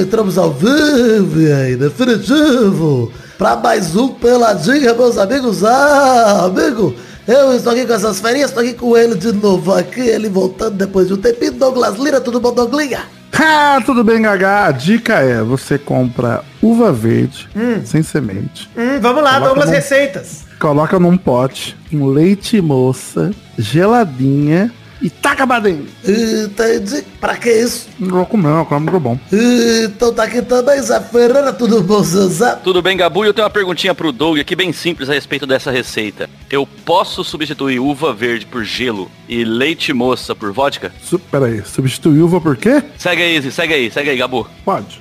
entramos ao vivo e aí, definitivo, para mais um Peladinha, meus amigos. Ah, amigo, eu estou aqui com essas ferinhas, estou aqui com ele de novo aqui, ele voltando depois de um tempinho. Douglas Lira, tudo bom, Douglinha? Ah, tudo bem, Gagá? A dica é, você compra uva verde, sem semente, Hum, vamos lá, Douglas no- Receitas. coloca num pote com leite moça, geladinha e taca pra dentro. Entendi. Pra que isso? Não vou comer, não, como muito bom. Então tá aqui também, Zé Ferreira, tudo bom, Zé? Tudo bem, Gabu? E eu tenho uma perguntinha pro Doug aqui bem simples a respeito dessa receita. Eu posso substituir uva verde por gelo e leite moça por vodka? Su Pera aí, substituir uva por quê? Segue aí, segue aí, segue aí, Gabu. Pode.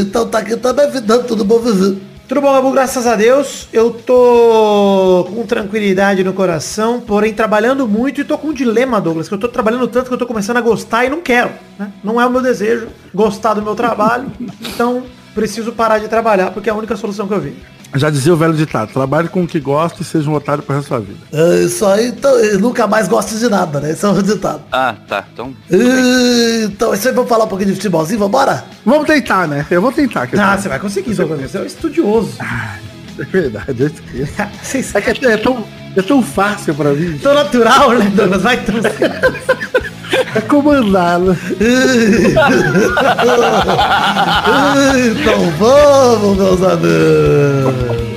Então tá aqui também, Vidão, tudo bom, Vivi? Tudo bom, Gabu? Graças a Deus. Eu tô com tranquilidade no coração, porém trabalhando muito e tô com um dilema, Douglas, que eu tô trabalhando tanto que eu tô começando a gostar e não quero, né? Não é o meu desejo gostar do meu trabalho, então preciso parar de trabalhar, porque é a única solução que eu vejo. Já dizia o velho ditado, trabalhe com o que gosta e seja um otário pro resto da vida. É isso aí, então, nunca mais gosto de nada, né? Esse é o ditado. Ah, tá. Então. Então, isso aí, vamos falar um pouquinho de futebolzinho, vambora? Vamos tentar, né? Eu vou tentar. que Ah, você vai conseguir, Douglas. Você é um estudioso. É verdade, eu esqueço. É que é, é tão, é tão fácil pra mim. tão natural, né, Douglas? Vai tão É comandado. Então vamos, meus amigos.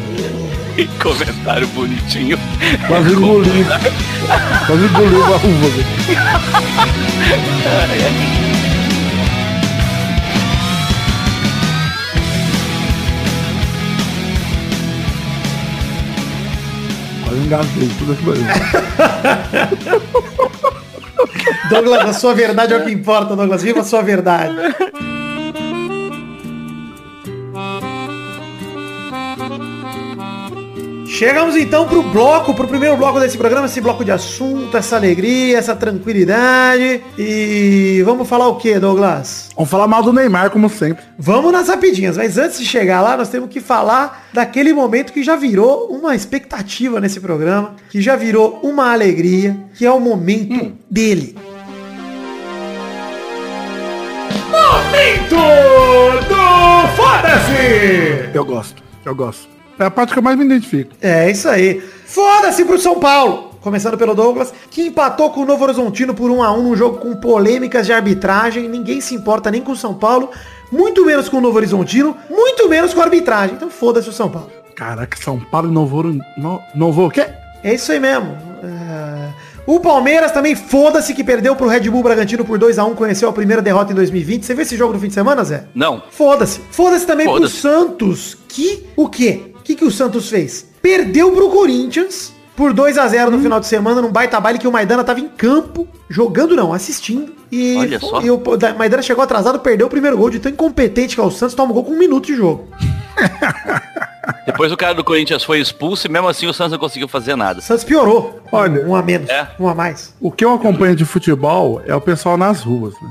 Comentário bonitinho. Quase engoliu. Quase engoliu uma uva. velho. Quase engasguei, tudo aqui barulho. Douglas, a sua verdade é o que importa, Douglas. Viva a sua verdade. Chegamos então pro bloco, pro primeiro bloco desse programa, esse bloco de assunto, essa alegria, essa tranquilidade. E vamos falar o que, Douglas? Vamos falar mal do Neymar, como sempre. Vamos nas rapidinhas, mas antes de chegar lá, nós temos que falar daquele momento que já virou uma expectativa nesse programa, que já virou uma alegria, que é o momento dele. Momento do Foda-se! Eu gosto, eu gosto. É a parte que eu mais me identifico. É isso aí. Foda-se pro São Paulo! Começando pelo Douglas, que empatou com o Novo Horizontino por 1 a 1 num jogo com polêmicas de arbitragem. Ninguém se importa nem com o São Paulo, muito menos com o Novo Horizontino, muito menos com a arbitragem. Então foda-se o São Paulo. Caraca, São Paulo e Novo... No, Novo o quê? É isso aí mesmo. É, O Palmeiras também foda-se que perdeu pro Red Bull Bragantino por 2 a 1 conheceu a primeira derrota em 2020. Você viu esse jogo no fim de semana, Zé? Não. Foda-se. Foda-se também pro Foda-se. Santos, que o quê? O que, que o Santos fez? Perdeu pro Corinthians por 2 a 0 no final de semana, num baita baile que o Maidana tava em campo, jogando não, assistindo. E, Olha só. e o da- Maidana chegou atrasado, perdeu o primeiro gol de tão incompetente que é o Santos, toma um gol com um minuto de jogo. Depois o cara do Corinthians foi expulso e mesmo assim o Santos não conseguiu fazer nada. O Santos piorou. Olha, um a menos, É. um a mais. O que eu acompanho de futebol é o pessoal nas ruas, né?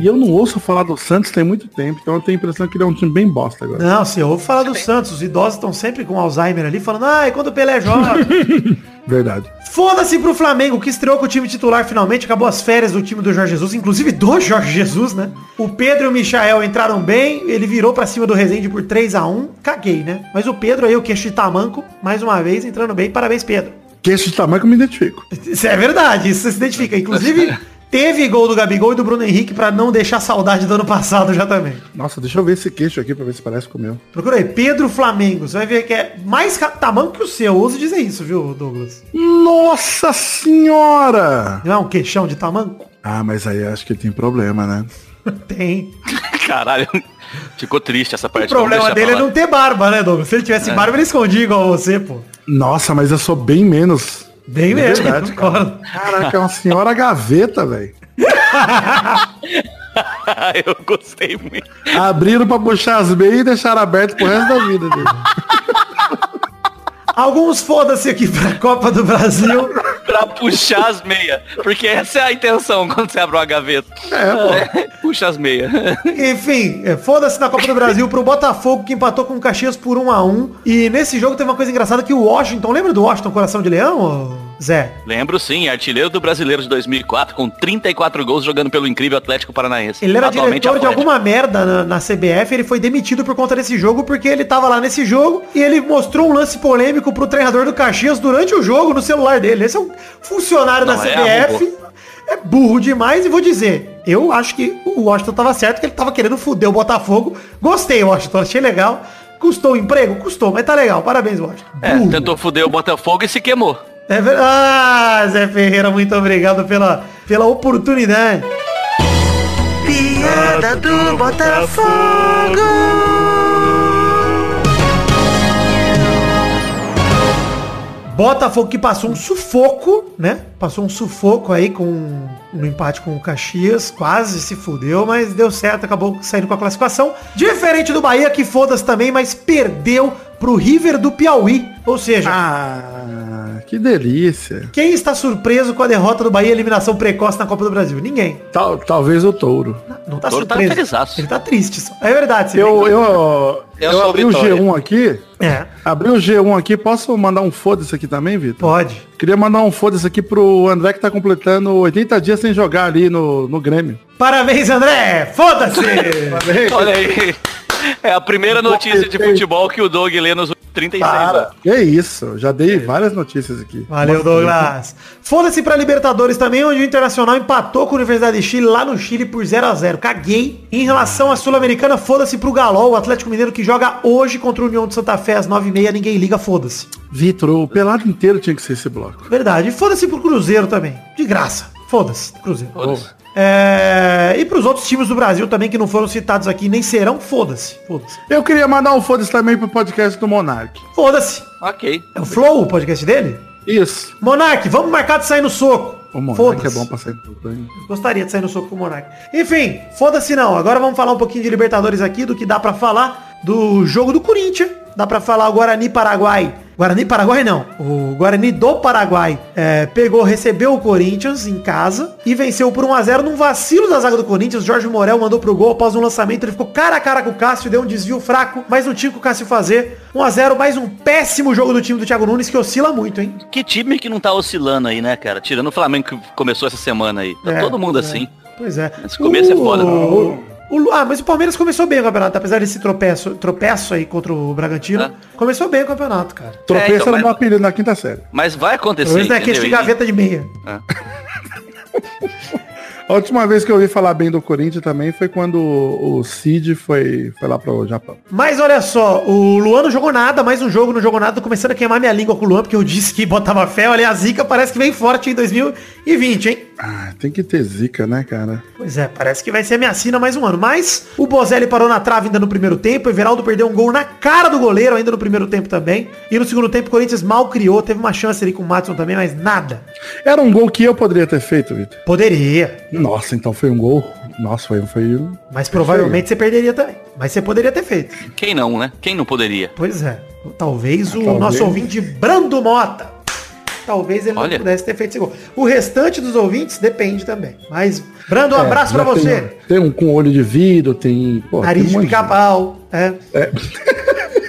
E eu não ouço falar do Santos tem muito tempo, então eu tenho a impressão que ele é um time bem bosta agora. Não, você ouve falar do Santos. Os idosos estão sempre com Alzheimer ali, falando, ai, quando o Pelé joga. Verdade. Foda-se pro Flamengo, que estreou com o time titular finalmente, acabou as férias do time do Jorge Jesus, inclusive do Jorge Jesus, né? O Pedro e o Michael entraram bem, ele virou pra cima do Rezende por 3 a 1 caguei, né? Mas o Pedro aí, o queixo de tamanco, mais uma vez, entrando bem, parabéns, Pedro. Que esse tamanho que eu me identifico. Isso é verdade, isso você se identifica. Inclusive, teve gol do Gabigol e do Bruno Henrique pra não deixar saudade do ano passado já também. Nossa, deixa eu ver esse queixo aqui pra ver se parece com o meu. Procura aí, Pedro Flamengo. Você vai ver que é mais tamanco que o seu. Eu ouso dizer isso, viu, Douglas? Nossa senhora! Não é um queixão de tamanco? Ah, mas aí acho que tem problema, né? Tem. Caralho. Ficou triste essa O parte. problema vamos deixar dele é não ter barba, né, Douglas? Se ele tivesse barba, ele escondia igual você, pô. Nossa, mas eu sou bem menos. Bem É mesmo, verdade, concordo. Caraca, é uma senhora gaveta, velho. Eu gostei muito. Abriram pra puxar as meias e deixaram aberto pro resto da vida dele. Alguns foda-se aqui pra Copa do Brasil. Pra puxar as meias. Porque essa é a intenção quando você abre uma gaveta. É, Puxa as meias. Enfim, é, foda-se na Copa do Brasil pro Botafogo que empatou com o Caxias por 1 a 1 E nesse jogo teve uma coisa engraçada que o Washington, lembra do Washington Coração de Leão, Zé. Lembro sim, artilheiro do brasileiro de 2004, com 34 gols jogando pelo incrível Atlético Paranaense. Ele era Atualmente diretor de Atlético. alguma merda na, na CBF, ele foi demitido por conta desse jogo, porque ele tava lá nesse jogo e ele mostrou um lance polêmico pro treinador do Caxias durante o jogo no celular dele. Esse é um funcionário Não, da é CBF. É burro demais e vou dizer, eu acho que o Washington tava certo, que ele tava querendo foder o Botafogo. Gostei, Washington, achei legal. Custou o emprego? Custou, mas tá legal. Parabéns, Washington. É, tentou foder o Botafogo e se queimou. É ver- Ah, Zé Ferreira, muito obrigado pela, pela oportunidade. Piada do Botafogo. Botafogo que passou um sufoco, né? Passou um sufoco aí com no empate com o Caxias, quase se fudeu, mas deu certo, acabou saindo com a classificação. Diferente do Bahia, que foda-se também, mas perdeu pro River do Piauí. Ou seja, Ah, que delícia. quem está surpreso com a derrota do Bahia e eliminação precoce na Copa do Brasil? Ninguém. Tal, talvez o touro. Não tá O Toro tá surpreso. felizaço. Ele tá triste. Só. É verdade. Eu, eu, Eu eu, sou abri o Vitória. G1 aqui. É, Abri o G1 aqui. Posso mandar um foda-se aqui também, Vitor? pode. Queria mandar um foda-se aqui pro André que tá completando 80 dias sem jogar ali no, no Grêmio. Parabéns, André! Foda-se! Olha aí. É a primeira notícia de futebol que o Doug lê nos 36 anos. Que isso, já dei várias notícias aqui. Valeu, Douglas. Foda-se pra Libertadores também, onde o Internacional empatou com a Universidade de Chile lá no Chile por 0 a 0 Caguei. Em relação à Sul-Americana, foda-se pro Galol, o Atlético Mineiro que joga hoje contra o União de Santa Fé às 9h30. Ninguém liga, foda-se. Vitor, o pelado inteiro tinha que ser esse bloco. Verdade. E foda-se pro Cruzeiro também. De graça. Foda-se, Cruzeiro. Foda-se. É... E pros outros times do Brasil também que não foram citados aqui, nem serão, foda-se. Foda-se. Eu queria mandar um foda-se também pro podcast do Monark. Foda-se. Ok. É o Flow, o podcast dele? Isso. Monark, vamos marcar de sair no soco. O Monark é Foda-se. bom pra sair tudo, hein? Gostaria de sair no soco com o Monark. Enfim, foda-se não. Agora vamos falar um pouquinho de Libertadores aqui, do que dá pra falar do jogo do Corinthians. Dá pra falar o Guarani Paraguai. Guarani Paraguai não. O Guarani do Paraguai é, pegou, recebeu o Corinthians em casa e venceu por 1x0 num vacilo da zaga do Corinthians. Jorge Morel mandou pro gol após um lançamento. Ele ficou cara a cara com o Cássio, deu um desvio fraco, mas não tinha o que o Cássio fazer. 1x0, mais um péssimo jogo do time do Thiago Nunes que oscila muito, hein? Que time que não tá oscilando aí, né, cara? Tirando o Flamengo que começou essa semana aí. Tá É, todo mundo é. assim. Pois é. Esse começo é foda. O- o- ah, mas o Palmeiras começou bem o campeonato, apesar desse tropeço, tropeço aí contra o Bragantino. É. Começou bem o campeonato, cara. Tropeça então, no mas- meu apelido na quinta série. Mas vai acontecer, Talvez não é queixo de gaveta de meia. A última vez que eu ouvi falar bem do Corinthians também foi quando o Cid foi, foi lá pro Japão. Mas olha só, o Luan não jogou nada, mais um jogo não jogou nada. Tô começando a queimar minha língua com o Luan, porque eu disse que botava fé. Olha, a zica parece que vem forte em 2020, hein? Ah, tem que ter zica, né, cara? Pois é, parece que vai ser a minha sina mais um ano. Mas o Bozelli parou na trave ainda no primeiro tempo. O Everaldo perdeu um gol na cara do goleiro ainda no primeiro tempo também. E no segundo tempo o Corinthians mal criou. Teve uma chance ali com o Matson também, mas nada. Era um gol que eu poderia ter feito, Vitor. Poderia. Nossa, então foi um gol. Nossa, foi, foi um- Mas provavelmente você perderia também. Mas você poderia ter feito. Quem não, né? Quem não poderia? Pois é. Talvez o talvez. nosso ouvinte Brando Mota. Talvez ele Olha. não pudesse ter feito esse gol. O restante dos ouvintes depende também. Mas, Brando, um É, abraço pra você. Tem, tem um com olho de vidro, tem. Pô, Nariz tem um de pica-pau. É.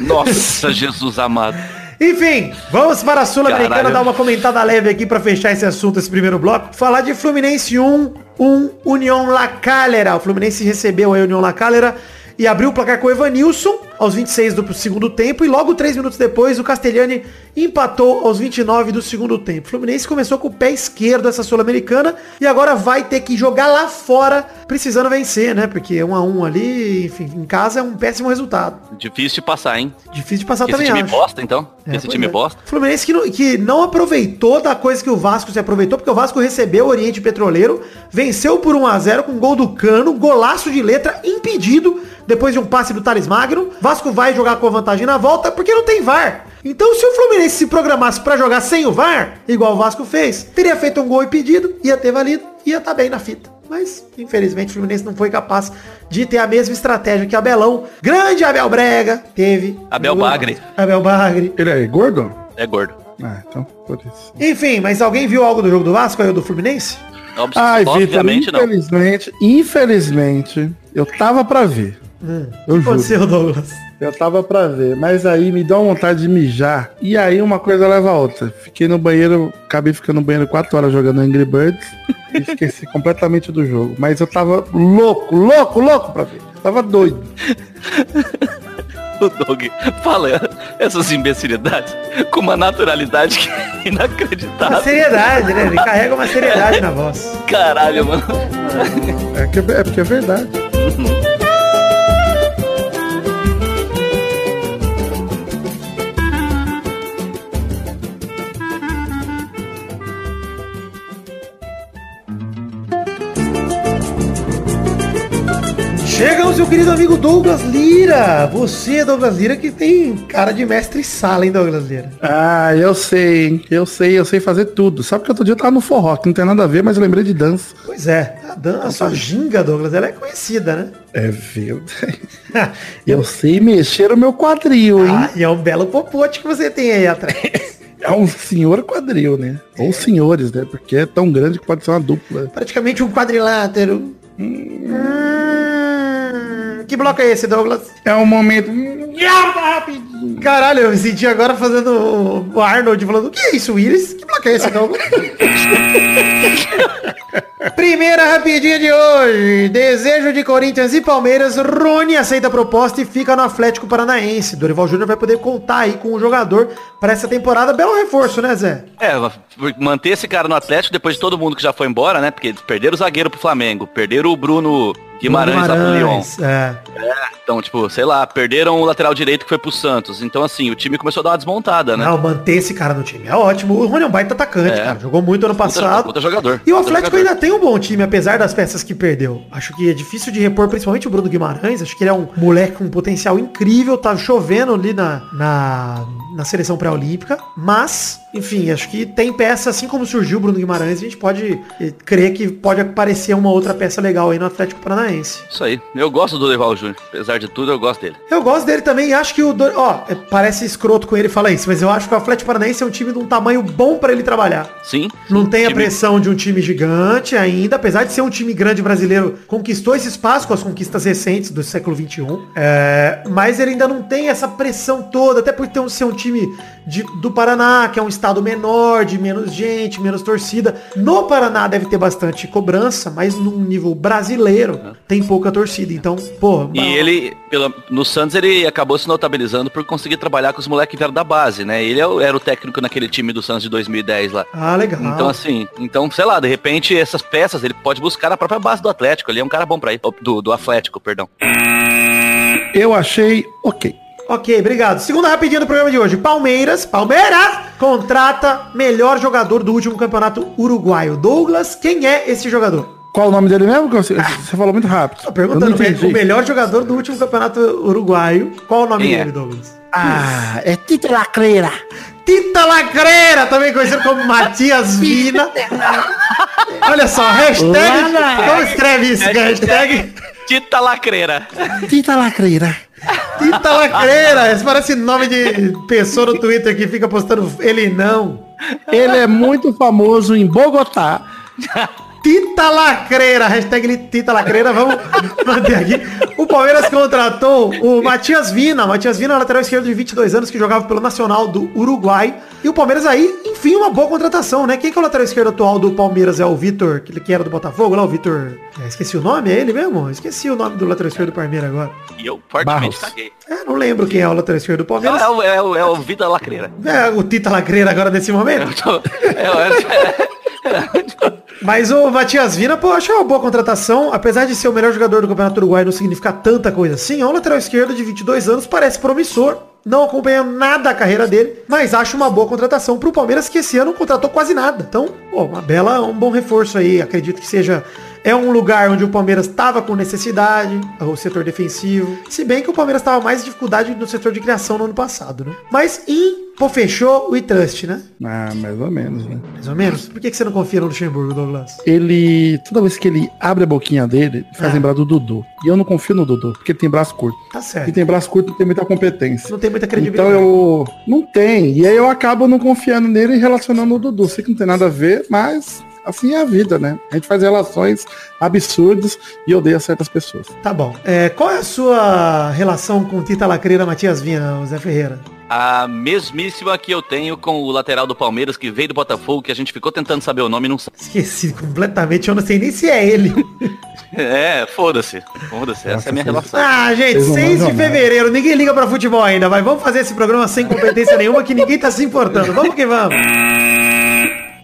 Nossa, Jesus amado. Enfim, vamos para a Sul-Americana dar uma comentada leve aqui pra fechar esse assunto, esse primeiro bloco. Falar de Fluminense 1, 1 União La Calera. O Fluminense recebeu a União La Calera e abriu o placar com o Evanilson aos 26 do segundo tempo e logo 3 minutos depois o Castellani empatou aos 29 do segundo tempo. O Fluminense começou com o pé esquerdo essa Sul-Americana e agora vai ter que jogar lá fora precisando vencer, né? Porque 1 a 1 ali, enfim, em casa é um péssimo resultado. Difícil de passar, hein? Difícil de passar Esse também, time acho. bosta, então? É, Esse time é. bosta? Fluminense que não, que não aproveitou da coisa que o Vasco se aproveitou, porque o Vasco recebeu o Oriente Petroleiro, venceu por 1 a 0 com gol do Cano, golaço de letra, impedido, depois de um passe do Thales Magno. Vasco vai jogar com a vantagem na volta, porque não tem VAR. Então se o Fluminense se programasse pra jogar sem o VAR, igual o Vasco fez, teria feito um gol impedido, ia ter valido, ia estar bem na fita. Mas, infelizmente, o Fluminense não foi capaz de ter a mesma estratégia que Abelão, grande Abel Brega, teve. Abel Bagre. Abel Bagre. Ele é gordo? É gordo. Ah, então, por isso. Enfim, mas alguém viu algo do jogo do Vasco aí, ou do Fluminense? Ob- Ai, Vitor, Obviamente não. infelizmente, infelizmente, eu tava pra ver. Eu O que juro. aconteceu, Douglas? Eu tava pra ver, mas aí me deu uma vontade de mijar. E aí uma coisa leva a outra. Fiquei no banheiro, acabei ficando no banheiro 4 horas jogando Angry Birds e esqueci completamente do jogo. Mas eu tava louco, louco, louco pra ver. Tava doido. O Doug fala essas imbecilidades com uma naturalidade que é Uma inacreditável. seriedade, né? Ele carrega uma seriedade na voz. Caralho, mano. É, que, é porque é verdade. Chega o seu querido amigo Douglas Lira. Você, Douglas Lira, que tem cara de mestre sala, hein, Douglas Lira? Ah, eu sei, hein? Eu sei, eu sei fazer tudo. Sabe que outro dia eu tava no forró, que não tem nada a ver, mas eu lembrei de dança. Pois é, a, dan- a sua ginga, Douglas, ela é conhecida, né? É verdade. Eu sei mexer o meu quadril, hein? Ah, e é um belo popote que você tem aí atrás. É um senhor quadril, né? Ou senhores, né? Porque é tão grande que pode ser uma dupla. Praticamente um quadrilátero. Hum, que bloco é esse, Douglas? É um momento. Caralho, eu me senti agora fazendo o- Arnold falando, o que é isso, Willis? Que bloco é esse, Douglas? Primeira rapidinha de hoje. Desejo de Corinthians e Palmeiras. Rony aceita a proposta e fica no Atlético Paranaense. Dorival Júnior vai poder contar aí com o jogador para essa temporada. Belo reforço, né, Zé? É, manter esse cara no Atlético depois de todo mundo que já foi embora, né? Porque perderam o zagueiro pro Flamengo, perderam o Bruno Guimarães, lá pro Lyon. É. Então, tipo, sei lá, perderam o lateral direito que foi pro Santos. Então, assim, o time começou a dar uma desmontada, né? Não, manter esse cara no time é ótimo. O Rony é um baita atacante, É. cara. Jogou muito ano passado. puta jogador. E o Atlético jogador. ainda tem um bom time, apesar das peças que perdeu. Acho que é difícil de repor, principalmente o Bruno Guimarães. Acho que ele é um moleque com um potencial incrível. Tá chovendo ali na, na, na seleção pré-olímpica. Mas, enfim, acho que tem peça, assim como surgiu o Bruno Guimarães, a gente pode eh, crer que pode aparecer uma outra peça legal aí no Atlético Paranaense. Isso aí. Eu gosto do Dorival Júnior. Apesar de tudo, eu gosto dele. Eu gosto dele também e acho que o... Dor- Ó, é, parece escroto com ele falar isso, mas eu acho que o Atlético Paranaense é um time de um tamanho bom pra ele trabalhar. Sim. Não tem a Time- pressão de um time gigante ainda, apesar de ser um time grande brasileiro, conquistou esse espaço com as conquistas recentes do século XXI. É, mas ele ainda não tem essa pressão toda, até por ter um, ser um time de- do Paraná, que é um estado menor, de menos gente, menos torcida. No Paraná deve ter bastante cobrança, mas num nível brasileiro tem pouca torcida. Então, pô, E ele, pela- no Santos, ele acabou se notabilizando por conseguir trabalhar com os moleques que vieram da base, né? Ele é era o técnico naquele time do Santos de 2010 lá. Ah, legal. Então, assim, então, sei lá, de repente essas peças ele pode buscar na própria base do Atlético. Ele é um cara bom pra ir. Do, do Atlético, perdão. Eu achei ok. Ok, obrigado. Segunda rapidinha do programa de hoje. Palmeiras, Palmeiras, contrata melhor jogador do último campeonato uruguaio. Douglas, quem é esse jogador? Qual o nome dele mesmo? que Você, você falou muito rápido. Tô perguntando, o melhor jogador do último campeonato uruguaio. Qual o nome Quem é? dele, Douglas? Ah, é Tita Lacreira. Tita Lacreira, também conhecido como Matias Vina. Olha só, hashtag. Como escreve isso? Hashtag Tita Lacreira. Tita Lacreira. Tita Lacreira. Esse parece nome de pessoa no Twitter que fica postando ele não. Ele é muito famoso em Bogotá. Tita Lacreira, hashtag Tita Lacreira, vamos manter aqui. O Palmeiras contratou o Matias Vina. Matias Vina, lateral esquerdo de 22 anos, que jogava pelo Nacional do Uruguai. E o Palmeiras aí, enfim, uma boa contratação, né? Quem que é o lateral esquerdo atual do Palmeiras? É o Vitor, que que era do Botafogo lá, o Vitor... É, esqueci o nome, é ele mesmo? Esqueci o nome do lateral esquerdo do Palmeiras agora. E eu fortemente Barros. caguei. É, não lembro quem é o lateral esquerdo do Palmeiras. é o, é, o, é o Vitor Lacreira. É o Tita Lacreira agora nesse momento. É, é, Mas o Matias Vina, pô, acho uma boa contratação. Apesar de ser o melhor jogador do Campeonato Uruguai, não significa tanta coisa assim. É um lateral esquerdo de 22 anos, parece promissor. Não acompanho nada a carreira dele, mas acho uma boa contratação pro Palmeiras, que esse ano contratou quase nada. Então, pô, uma bela, um bom reforço aí. Acredito que seja... É um lugar onde o Palmeiras estava com necessidade, o setor defensivo. Se bem que o Palmeiras estava mais dificuldade no setor de criação no ano passado, né? Mas em, pô, fechou o Trust, né? Ah, mais ou menos, né? Mais ou menos. Por que, que você não confia no Luxemburgo, Douglas? Ele, toda vez que ele abre a boquinha dele, faz Ah. lembrar do Dudu. E eu não confio no Dudu, porque ele tem braço curto. Tá E certo. tem braço curto, não tem muita competência. Não tem muita Então credibilidade. eu. Não tem. E aí eu acabo não confiando nele e relacionando o Dudu. Sei que não tem nada a ver, mas assim é a vida, né? A gente faz relações absurdas e odeia certas pessoas. Tá bom. É, qual é a sua relação com Tita Lacreira Matias Vinha, Zé Ferreira? A mesmíssima que eu tenho com o lateral do Palmeiras que veio do Botafogo, que a gente ficou tentando saber o nome e não sabe. Esqueci completamente, eu não sei nem se é ele. É, foda-se. Foda-se, essa é a minha relação. Ah, gente, Vocês não 6 de fevereiro, ninguém liga pra futebol ainda, vai. Vamos fazer esse programa sem competência nenhuma que ninguém tá se importando. Vamos que vamos.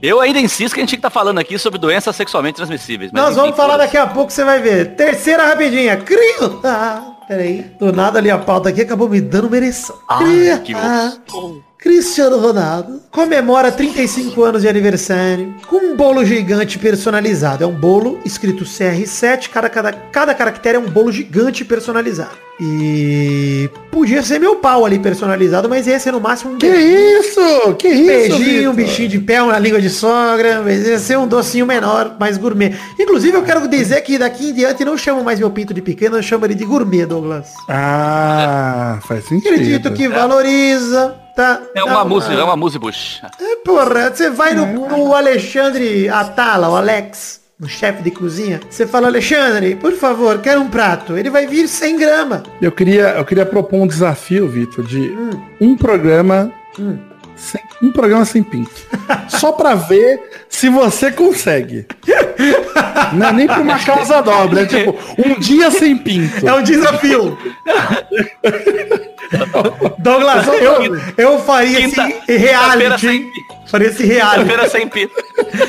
Eu ainda insisto que a gente estar falando aqui sobre doenças sexualmente transmissíveis. Nós vamos falar daqui a pouco, você vai ver. Terceira rapidinha. Crio. Ah, peraí. Do nada ali a pauta aqui acabou me dando uma ereção. Ai, Cria. que Ah. Cristiano Ronaldo comemora 35 anos de aniversário com um bolo gigante personalizado. É um bolo escrito CR7, cada, cada, cada caractere é um bolo gigante personalizado. E podia ser meu pau ali personalizado, mas ia ser no máximo um Que isso? Que isso? beijinho, um Vitor? bichinho de pé, uma língua de sogra, mas ia ser um docinho menor, mais gourmet. Inclusive, eu quero dizer que daqui em diante não chamo mais meu pinto de pequeno, eu chamo ele de gourmet, Douglas. Ah, faz sentido. Acredito que valoriza, tá? É Dá uma música, é uma música bush. É, porra, você vai no, no Alexandre Atala, o Alex, no chefe de cozinha, você fala, Alexandre, por favor, quero um prato. Ele vai vir 100 gramas. Eu queria, eu queria propor um desafio, Vitor, de Hum. um programa. sem- um programa sem pinto. Só pra ver se você consegue. Não é nem pra uma causa nobre, é tipo, um dia sem pinto. É um desafio. Douglas, eu, eu faria Quinta- esse quinta-feira reality. sem? Faria esse reality. Quinta-feira sem pinto.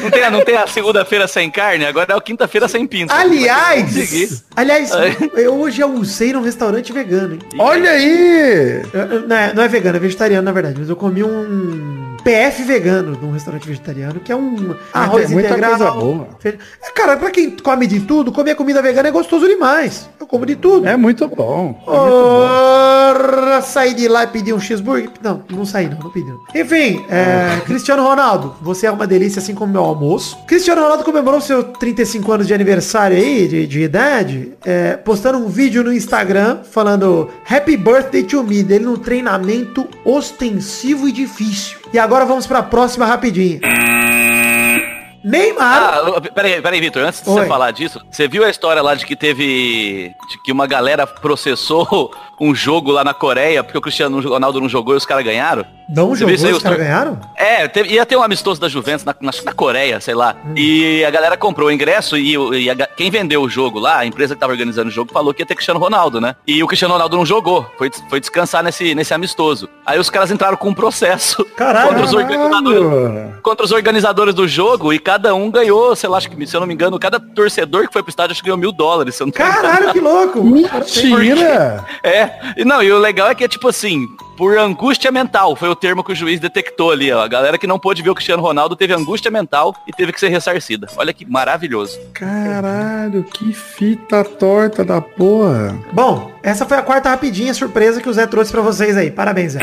Não tem, a- não tem a segunda-feira sem carne, agora é o quinta-feira sem pinto. Aliás, aliás, eu hoje almocei num restaurante vegano, hein? Olha aí! Eu- eu- Não é, não é vegano, é vegetariano, na verdade. Mas eu comi um PF vegano num restaurante vegetariano, que é um arroz tem muita integral. coisa boa. É, Cara, pra quem come de tudo, comer comida vegana é gostoso demais. Eu como de tudo. É muito bom. É. Ora, saí de lá e pedi um cheeseburger. Não, não saí não, não pedi. Enfim, é, Cristiano Ronaldo, você é uma delícia assim como meu almoço. Cristiano Ronaldo comemorou seu 35 anos de aniversário aí, de, de idade, é, postando um vídeo no Instagram falando Happy Birthday to me, dele num treinamento ostensivo e difícil. E agora vamos pra próxima rapidinha. Neymar. Ah, peraí, peraí, Vitor, antes de Oi. você falar disso, você viu a história lá de que teve. de que uma galera processou um jogo lá na Coreia, porque o Cristiano Ronaldo não jogou e os caras ganharam? não você jogou, os caras ganharam? É, teve- ia ter um amistoso da Juventus na, na, na Coreia, sei lá. Hum. E a galera comprou o ingresso e, e a quem vendeu o jogo lá, a empresa que tava organizando o jogo, falou que ia ter Cristiano Ronaldo, né? E o Cristiano Ronaldo não jogou, foi, foi descansar nesse, nesse amistoso. Aí os caras entraram com um processo Caralho. contra os organizadores contra os organizadores do jogo e cada um ganhou, sei lá, acho que, se eu não me engano, cada torcedor que foi pro estádio acho que ganhou mil dólares. Caralho, que louco. Mentira! É, e não, e o legal é que é tipo assim, por angústia mental, foi o termo que o juiz detectou ali, ó. A galera que não pôde ver o Cristiano Ronaldo teve angústia mental e teve que ser ressarcida. Olha que maravilhoso. Caralho, que fita torta da porra. Bom, essa foi a quarta rapidinha surpresa que o Zé trouxe pra vocês aí. Parabéns, Zé.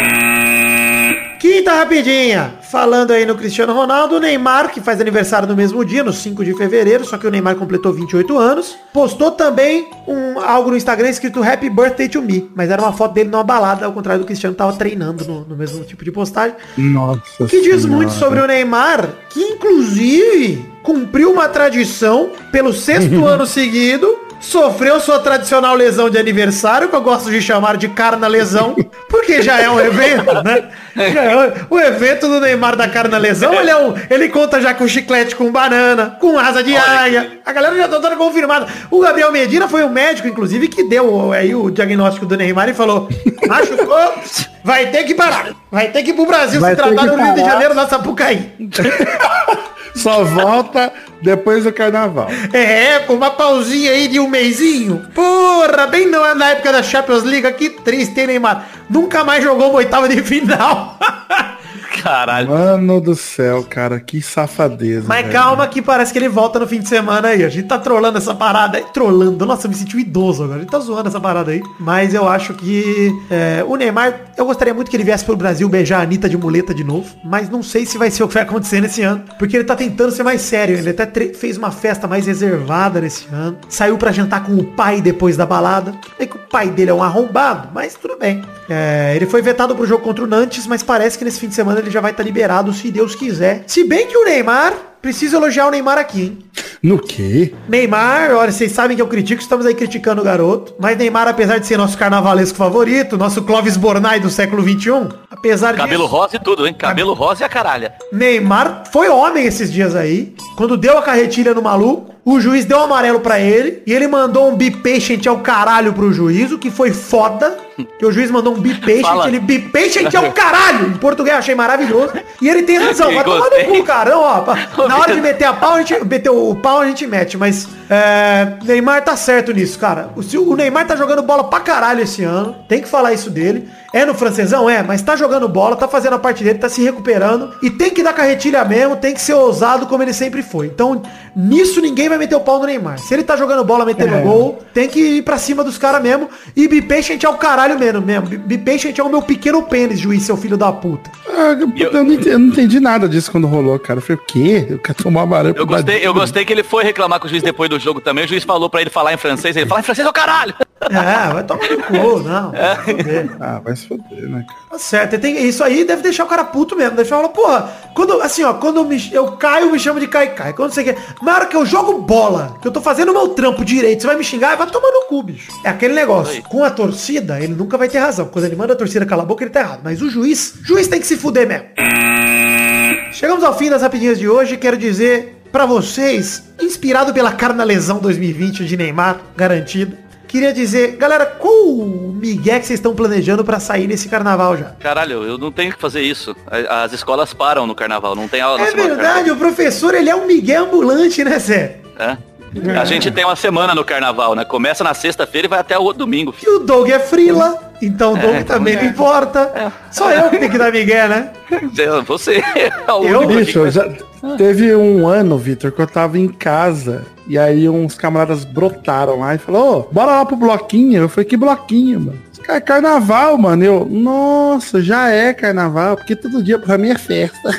Quinta rapidinha. Falando aí no Cristiano Ronaldo, o Neymar, que faz aniversário no mesmo dia, no 5 de fevereiro, só que o Neymar completou 28 anos, postou também um, algo no Instagram escrito Happy Birthday to Me, mas era uma foto dele numa balada, ao contrário do Cristiano tava treinando no, no mesmo tipo de postagem. Nossa Que diz Senhora. muito sobre o Neymar, que inclusive cumpriu uma tradição pelo sexto ano seguido, sofreu sua tradicional lesão de aniversário, que eu gosto de chamar de carna lesão, porque já é um evento, né? É o evento do Neymar da carna lesão, ele, é um, ele conta já com chiclete com banana, com asa de aia. A galera já tá toda confirmada. O Gabriel Medina foi o médico, inclusive, que deu aí o diagnóstico do Neymar e falou, machucou, vai ter que parar. Vai ter que ir pro Brasil Vai se tratar no Rio de. Janeiro, na Sapucaí. Só volta depois do carnaval. É, com uma pausinha aí de um mêsinho. Porra, bem na na época da Champions League, que triste, hein, Neymar? Nunca mais jogou uma oitava de final. Caralho. Mano do céu, cara, que safadeza. Mas velho. calma que parece que ele volta no fim de semana aí. A gente tá trolando essa parada aí. Trolando. Nossa, eu me senti um idoso agora. A gente tá zoando essa parada aí. Mas eu acho que é, o Neymar, eu gostaria muito que ele viesse pro Brasil beijar a Anitta de muleta de novo. Mas não sei se vai ser o que vai acontecer nesse ano. Porque ele tá tentando ser mais sério. Ele até fez uma festa mais reservada nesse ano. Saiu pra jantar com o pai depois da balada. E com- pai dele é um arrombado, mas tudo bem. É, ele foi vetado pro jogo contra o Nantes, mas parece que nesse fim de semana ele já vai estar liberado, se Deus quiser. Se bem que o Neymar, preciso elogiar o Neymar aqui, hein? No quê? Neymar, olha, vocês sabem que eu critico, estamos aí criticando o garoto. Mas Neymar, apesar de ser nosso carnavalesco favorito, nosso Clóvis Bornai do século XXI, apesar de. Cabelo rosa e tudo, hein? Cabelo rosa e a caralha. Neymar foi homem esses dias aí. Quando deu a carretilha no maluco, o juiz deu um amarelo pra ele e ele mandou um bipatient ao caralho pro juiz, o que foi foda. Que o juiz mandou um bipatient, Fala. ele bipatient ao caralho. Em português achei maravilhoso. E ele tem razão, vai tomar no cu, carão, ó. pa- Na hora de meter a pau, a gente meter o pau, a gente mete, mas é, Neymar tá certo nisso, cara. O, o Neymar tá jogando bola pra caralho esse ano, tem que falar isso dele. É no francesão? É, mas tá jogando bola, tá fazendo a parte dele, tá se recuperando. E tem que dar carretilha mesmo, tem que ser ousado como ele sempre foi. Então, nisso ninguém vai meter o pau no Neymar. Se ele tá jogando bola, metendo É. gol, tem que ir pra cima dos caras mesmo. E be patient é o caralho mesmo, mesmo. Be- patient é o meu pequeno pênis, juiz, seu filho da puta. Ah, eu, eu- não entendi, eu não entendi nada disso quando rolou, cara. Eu falei, o quê? Eu quero tomar amarelo Eu gostei, eu gostei que ele foi reclamar com o juiz depois do jogo também. O juiz falou pra ele falar em francês. Ele fala em francês, ô caralho! É, vai tomar no cu, não. É. vai se fuder. Ah, vai se foder, né, cara? Tá certo, tem, isso aí deve deixar o cara puto mesmo. Deixa eu falar, porra, quando, assim, ó, quando eu, me- eu caio, me chama de cai cai. Quando você quer. Na hora que eu jogo bola, que eu tô fazendo o meu trampo direito, você vai me xingar, vai tomar no cu, bicho. É aquele negócio. Com a torcida, ele nunca vai ter razão. Quando ele manda a torcida calar a boca, ele tá errado. Mas o juiz, juiz tem que se fuder mesmo. Chegamos ao fim das rapidinhas de hoje. Quero dizer pra vocês, inspirado pela Carnalesão 2020 de Neymar, garantido. Queria dizer, galera, qual o migué que vocês estão planejando pra sair nesse carnaval já? Caralho, eu não tenho que fazer isso. As escolas param no carnaval, não tem aula É verdade, o professor, ele é um migué ambulante, né, Zé? É. A gente tem uma semana no carnaval, né? Começa na sexta-feira e vai até o outro domingo. E o Doug é frila, então o Doug É, também é. não importa. Só eu que tenho que dar migué, né? Você é o Eu? Bicho, que- já teve um ano, Vitor, que eu tava em casa e aí uns camaradas brotaram lá e falou, ô, bora lá pro bloquinho. Eu falei, que bloquinho, mano? Esse cara é carnaval, mano. Eu, nossa, já é carnaval, porque todo dia pra mim é festa.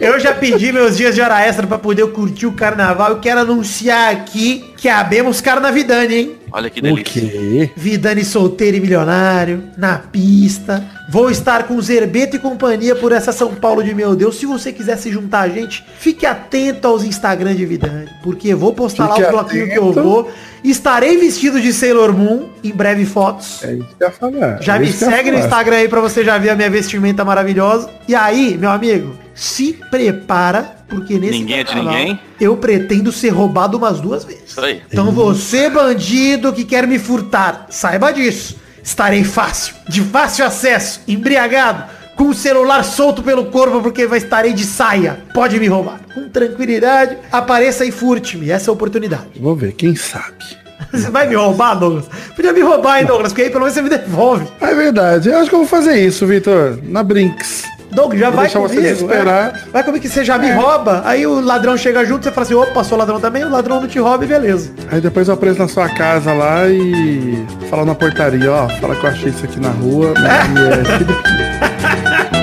Eu já pedi meus dias de hora extra pra poder curtir o carnaval e quero anunciar aqui que abemos Carnavidane, hein? Olha que O delícia. quê? Vidani solteiro e milionário, na pista. Vou estar com Zerbeto e companhia por essa São Paulo de meu Deus. Se você quiser se juntar a gente, fique atento aos Instagram de Vidani. Porque vou postar Fique lá o bloquinho que eu atento. vou. Estarei vestido de Sailor Moon, em breve fotos. É isso que eu ia falar. Já é me segue no. Instagram aí pra você já ver a minha vestimenta maravilhosa. E aí, meu amigo, se prepara, porque nesse Ninguém é de ninguém. eu pretendo ser roubado umas duas vezes. Isso aí. Então você, bandido que quer me furtar, saiba disso. Estarei fácil, de fácil acesso, embriagado, com o celular solto pelo corpo porque vai estarei de saia. Pode me roubar. Com tranquilidade, apareça e furte-me. Essa é a oportunidade. Vou ver, quem sabe. Você vai me roubar, Douglas? Podia me roubar, hein, Douglas? Porque aí pelo menos você me devolve. É verdade. Eu acho que eu vou fazer isso, Vitor. Na Brinks. Doug, já Vou vai deixar comigo. você é. Vai comigo que você já me rouba. Aí o ladrão chega junto, você fala assim, opa, o ladrão também, o ladrão não te rouba e beleza. Aí depois eu apareço na sua casa lá e falo na portaria, ó, fala que eu achei isso aqui na rua. É,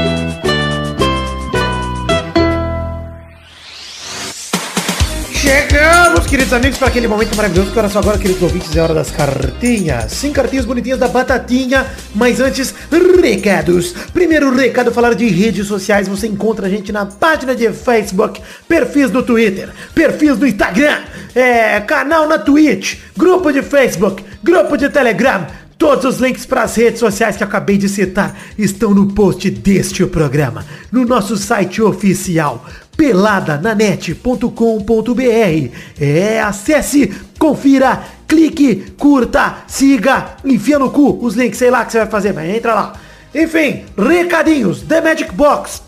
Chegamos, queridos amigos, para aquele momento maravilhoso que era só agora, queridos ouvintes, é hora das cartinhas. Sim, cartinhas bonitinhas da Batatinha, mas antes, recados. Primeiro recado, falar de redes sociais. Você encontra a gente na página de Facebook, perfis no Twitter, perfis no Instagram, é, canal na Twitch, grupo de Facebook, grupo de Telegram. Todos os links para as redes sociais que acabei de citar estão no post deste programa, no nosso site oficial peladananet.com.br. É, acesse, confira, clique, curta, siga, enfia no cu os links, sei lá que você vai fazer, mas entra lá. Enfim, recadinhos, The Magic Box.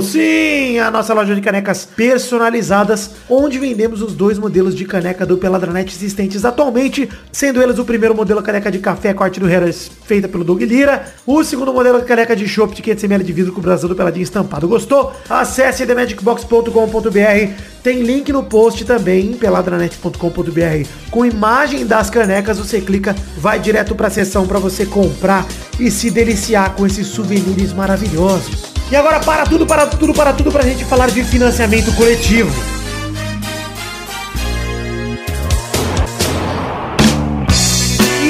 Sim, a nossa loja de canecas personalizadas, onde vendemos os dois modelos de caneca do Peladranet existentes atualmente, sendo eles o primeiro modelo caneca de café com arte do Harris, feita pelo Doug Lira, o segundo modelo caneca de chopp de 500ml de vidro com o brasão do Peladinho estampado. Gostou? Acesse themagicbox.com.br, tem link no post também, peladranet.com.br, com imagem das canecas, você clica, vai direto para a seção para você comprar e se deliciar com esses souvenirs maravilhosos. E agora para tudo, para tudo, para tudo pra gente falar de financiamento coletivo.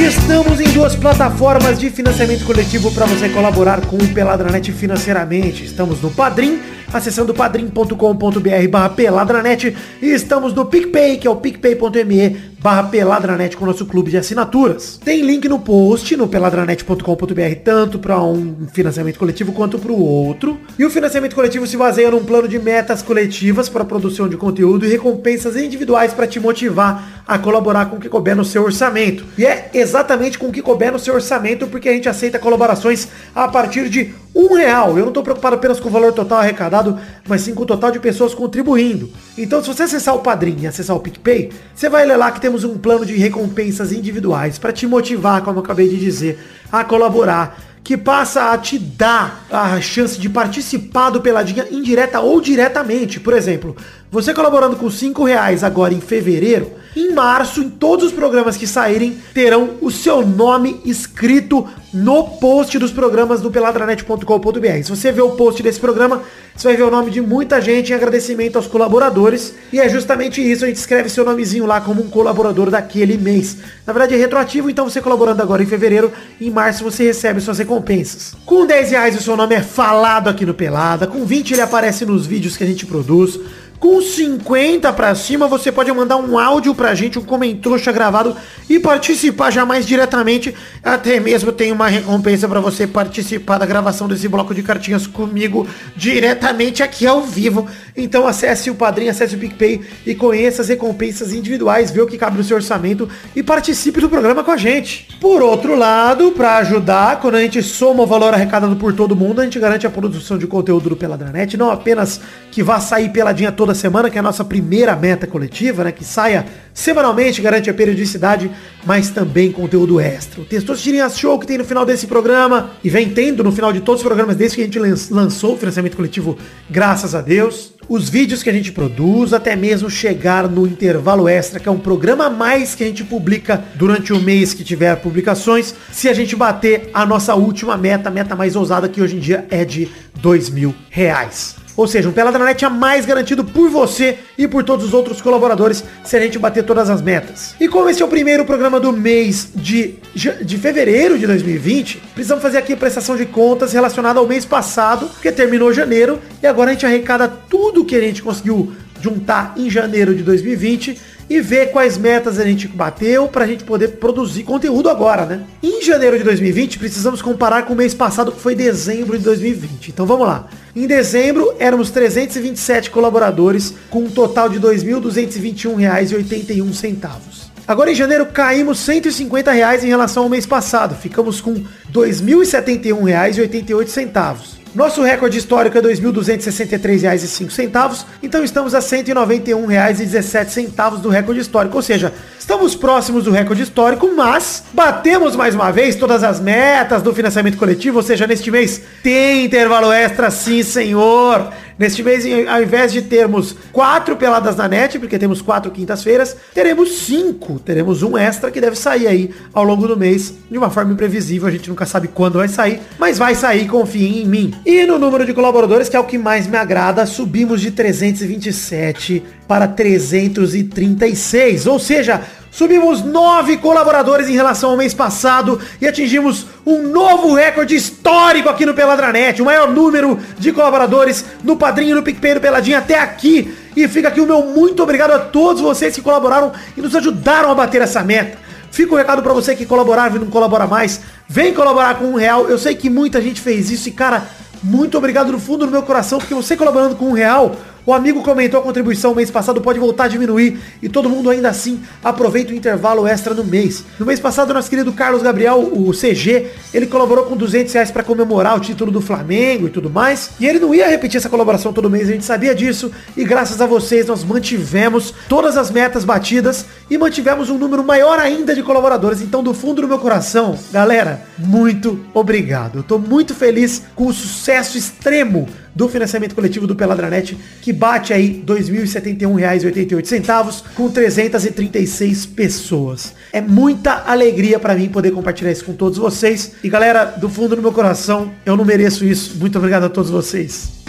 Estamos em duas plataformas de financiamento coletivo para você colaborar com o Peladranet financeiramente. Estamos no Padrim, acessando padrim.com.br barra peladranet e estamos no PicPay, que é o picpay.me barra peladranet com o nosso clube de assinaturas. Tem link no post no peladranet.com.br tanto para um financiamento coletivo quanto para o outro. E o financiamento coletivo se baseia num plano de metas coletivas para produção de conteúdo e recompensas individuais para te motivar a colaborar com o que couber no seu orçamento. E é exatamente com o que couber no seu orçamento, porque a gente aceita colaborações a partir de um real. Eu não estou preocupado apenas com o valor total arrecadado, mas sim com o total de pessoas contribuindo. Então, se você acessar o Padrim e acessar o PicPay, você vai ler lá que temos um plano de recompensas individuais para te motivar, como eu acabei de dizer, a colaborar que passa a te dar a chance de participar do Peladinha indireta ou diretamente. Por exemplo, você colaborando com 5 reais agora em fevereiro, em março, em todos os programas que saírem, terão o seu nome escrito no post dos programas do peladranet.com.br. Se você ver o post desse programa, você vai ver o nome de muita gente em agradecimento aos colaboradores. E é justamente isso, a gente escreve seu nomezinho lá como um colaborador daquele mês. Na verdade é retroativo, então você colaborando agora em fevereiro, em março você recebe suas recompensas. Com 10 reais o seu nome é falado aqui no Pelada, com 20 ele aparece nos vídeos que a gente produz. Com 50 pra cima, você pode mandar um áudio pra gente, um comentrouxa gravado e participar já mais diretamente. Até mesmo tem uma recompensa para você participar da gravação desse bloco de cartinhas comigo diretamente aqui ao vivo. Então acesse o Padrinho, acesse o PicPay e conheça as recompensas individuais, vê o que cabe no seu orçamento e participe do programa com a gente. Por outro lado, para ajudar, quando a gente soma o valor arrecadado por todo mundo, a gente garante a produção de conteúdo do Peladranet, não apenas que vá sair peladinha toda semana, que é a nossa primeira meta coletiva, né? Que saia semanalmente, garante a periodicidade, mas também conteúdo extra. O Testosterinha Show que tem no final desse programa, e vem tendo no final de todos os programas desde que a gente lançou o financiamento coletivo, graças a Deus. Os vídeos que a gente produz, até mesmo chegar no intervalo extra, que é um programa a mais que a gente publica durante o mês que tiver publicações, se a gente bater a nossa última meta, a meta mais ousada, que hoje em dia é de dois mil reais. Ou seja, um Peladranet é mais garantido por você e por todos os outros colaboradores se a gente bater todas as metas. E como esse é o primeiro programa do mês de, de fevereiro de 2020, precisamos fazer aqui a prestação de contas relacionada ao mês passado, que terminou janeiro, e agora a gente arrecada tudo que a gente conseguiu juntar em janeiro de 2020 e ver quais metas a gente bateu pra gente poder produzir conteúdo agora, né? Em janeiro de 2020, precisamos comparar com o mês passado, que foi dezembro de 2020. Então vamos lá. Em dezembro, éramos 327 colaboradores, com um total de R$ 2.221,81. Agora em janeiro caímos 150 reais em relação ao mês passado. Ficamos com R$ 2.071,88. Nosso recorde histórico é R$ 2.263,05, então estamos a R$ 191,17 do recorde histórico, ou seja, estamos próximos do recorde histórico, mas batemos mais uma vez todas as metas do financiamento coletivo, ou seja, neste mês tem intervalo extra? Sim, senhor. Neste mês, ao invés de termos quatro peladas na net, porque temos quatro quintas-feiras, teremos cinco. Teremos um extra que deve sair aí ao longo do mês, de uma forma imprevisível. A gente nunca sabe quando vai sair, mas vai sair, confiem em mim. E no número de colaboradores, que é o que mais me agrada, subimos de 327 para 336. Ou seja, Subimos nove colaboradores em relação ao mês passado e atingimos um novo recorde histórico aqui no Peladranet. O maior número de colaboradores no Padrinho, no PicPay, no Peladinho até aqui. E fica aqui o meu muito obrigado a todos vocês que colaboraram e nos ajudaram a bater essa meta. Fica o um recado para você que colaborava e não colabora mais. Vem colaborar com um real. Eu sei que muita gente fez isso e, cara, muito obrigado no fundo do meu coração, porque você colaborando com um real, o amigo comentou a contribuição mês passado, pode voltar a diminuir e todo mundo ainda assim aproveita o intervalo extra no mês. No mês passado, nosso querido Carlos Gabriel, o CG, ele colaborou com 200 reais para comemorar o título do Flamengo e tudo mais. E ele não ia repetir essa colaboração todo mês, a gente sabia disso. E graças a vocês, nós mantivemos todas as metas batidas e mantivemos um número maior ainda de colaboradores. Então, do fundo do meu coração, galera, muito obrigado. Eu tô muito feliz com o sucesso extremo do financiamento coletivo do Peladranet, que bate aí R$ 2.071,88 com 336 pessoas. É muita alegria para mim poder compartilhar isso com todos vocês. E galera, do fundo do meu coração, eu não mereço isso. Muito obrigado a todos vocês.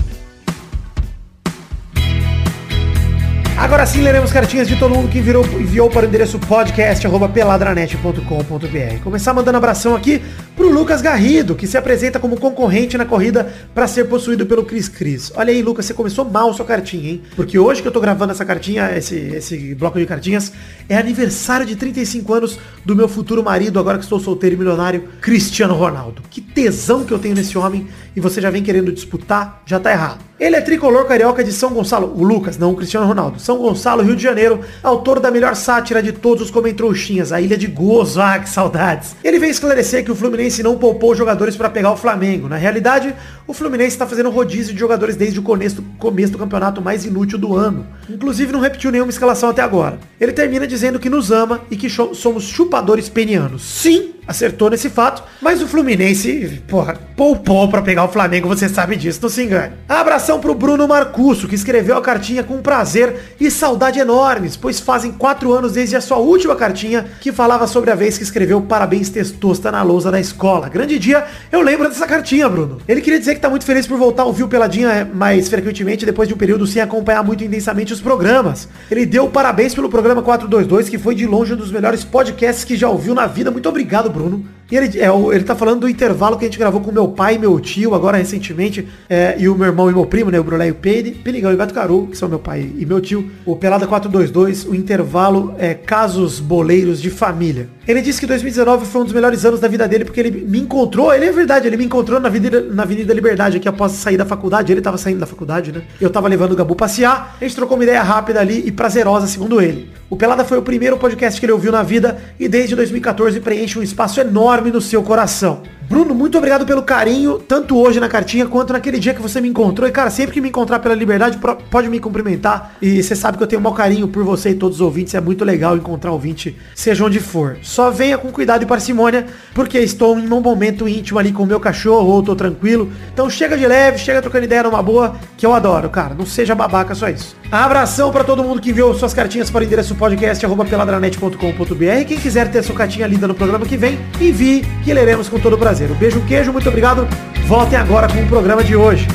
Agora sim leremos cartinhas de todo mundo que enviou, enviou para o endereço podcast.peladranet.com.br. Começar mandando abração aqui pro Lucas Garrido, que se apresenta como concorrente na corrida para ser possuído pelo Cris Cris. Olha aí, Lucas, você começou mal sua cartinha, hein? Porque hoje que eu tô gravando essa cartinha, esse, esse bloco de cartinhas, é aniversário de 35 anos do meu futuro marido, agora que estou solteiro e milionário, Cristiano Ronaldo. Que tesão que eu tenho nesse homem e você já vem querendo disputar, já tá errado. Ele é tricolor carioca de São Gonçalo, o Lucas, não o Cristiano Ronaldo. São Gonçalo, Rio de Janeiro, autor da melhor sátira de todos os comentrouxinhas, a Ilha de Gozo, ah, que saudades. Ele vem esclarecer que o Fluminense não poupou jogadores para pegar o Flamengo. Na realidade, o Fluminense está fazendo rodízio de jogadores desde o começo, começo do campeonato mais inútil do ano. Inclusive não repetiu nenhuma escalação até agora. Ele termina dizendo que nos ama e que somos chupadores penianos. Sim, acertou nesse fato, mas o Fluminense, porra, poupou para pegar o Flamengo, você sabe disso, não se engane. Abração pro Bruno Marcusso, que escreveu a cartinha com prazer e saudade enormes, pois fazem quatro anos desde a sua última cartinha, que falava sobre a vez que escreveu parabéns testosta na lousa da escola. Grande dia, eu lembro dessa cartinha, Bruno. Ele queria dizer que tá muito feliz por voltar a ouvir o Peladinha mais frequentemente, depois de um período sem acompanhar muito intensamente os programas. Ele deu parabéns pelo programa 422, que foi de longe um dos melhores podcasts que já ouviu na vida. Muito obrigado, Bruno. E ele, é, ele tá falando do intervalo que a gente gravou com meu pai e meu tio, agora recentemente, é, e o meu irmão e meu primo, né, o Brulé e o Peide, Peligão e Beto Caru, que são meu pai e meu tio, o Pelada 422, o intervalo é Casos Boleiros de Família. Ele disse que 2019 foi um dos melhores anos da vida dele, porque ele me encontrou, ele é verdade, ele me encontrou na Avenida, na Avenida Liberdade, aqui após sair da faculdade, ele tava saindo da faculdade, né? Eu tava levando o Gabu passear, a gente trocou uma ideia rápida ali e prazerosa, segundo ele. O Pelada foi o primeiro podcast que ele ouviu na vida e desde 2014 preenche um espaço enorme no seu coração. Bruno, muito obrigado pelo carinho, tanto hoje na cartinha quanto naquele dia que você me encontrou. E, cara, sempre que me encontrar pela liberdade, pode me cumprimentar. E você sabe que eu tenho um mau carinho por você e todos os ouvintes. É muito legal encontrar ouvinte, seja onde for. Só venha com cuidado e parcimônia, porque estou em um momento íntimo ali com o meu cachorro, ou tô tranquilo. Então chega de leve, chega trocando ideia numa boa, que eu adoro, cara. Não seja babaca, só isso. Abração para todo mundo que enviou suas cartinhas para o endereço podcast.peladranet.com.br. Quem quiser ter sua cartinha lida no programa que vem, envie, que leremos com todo prazer. Um beijo, queijo, muito obrigado. Voltem agora com o programa de hoje.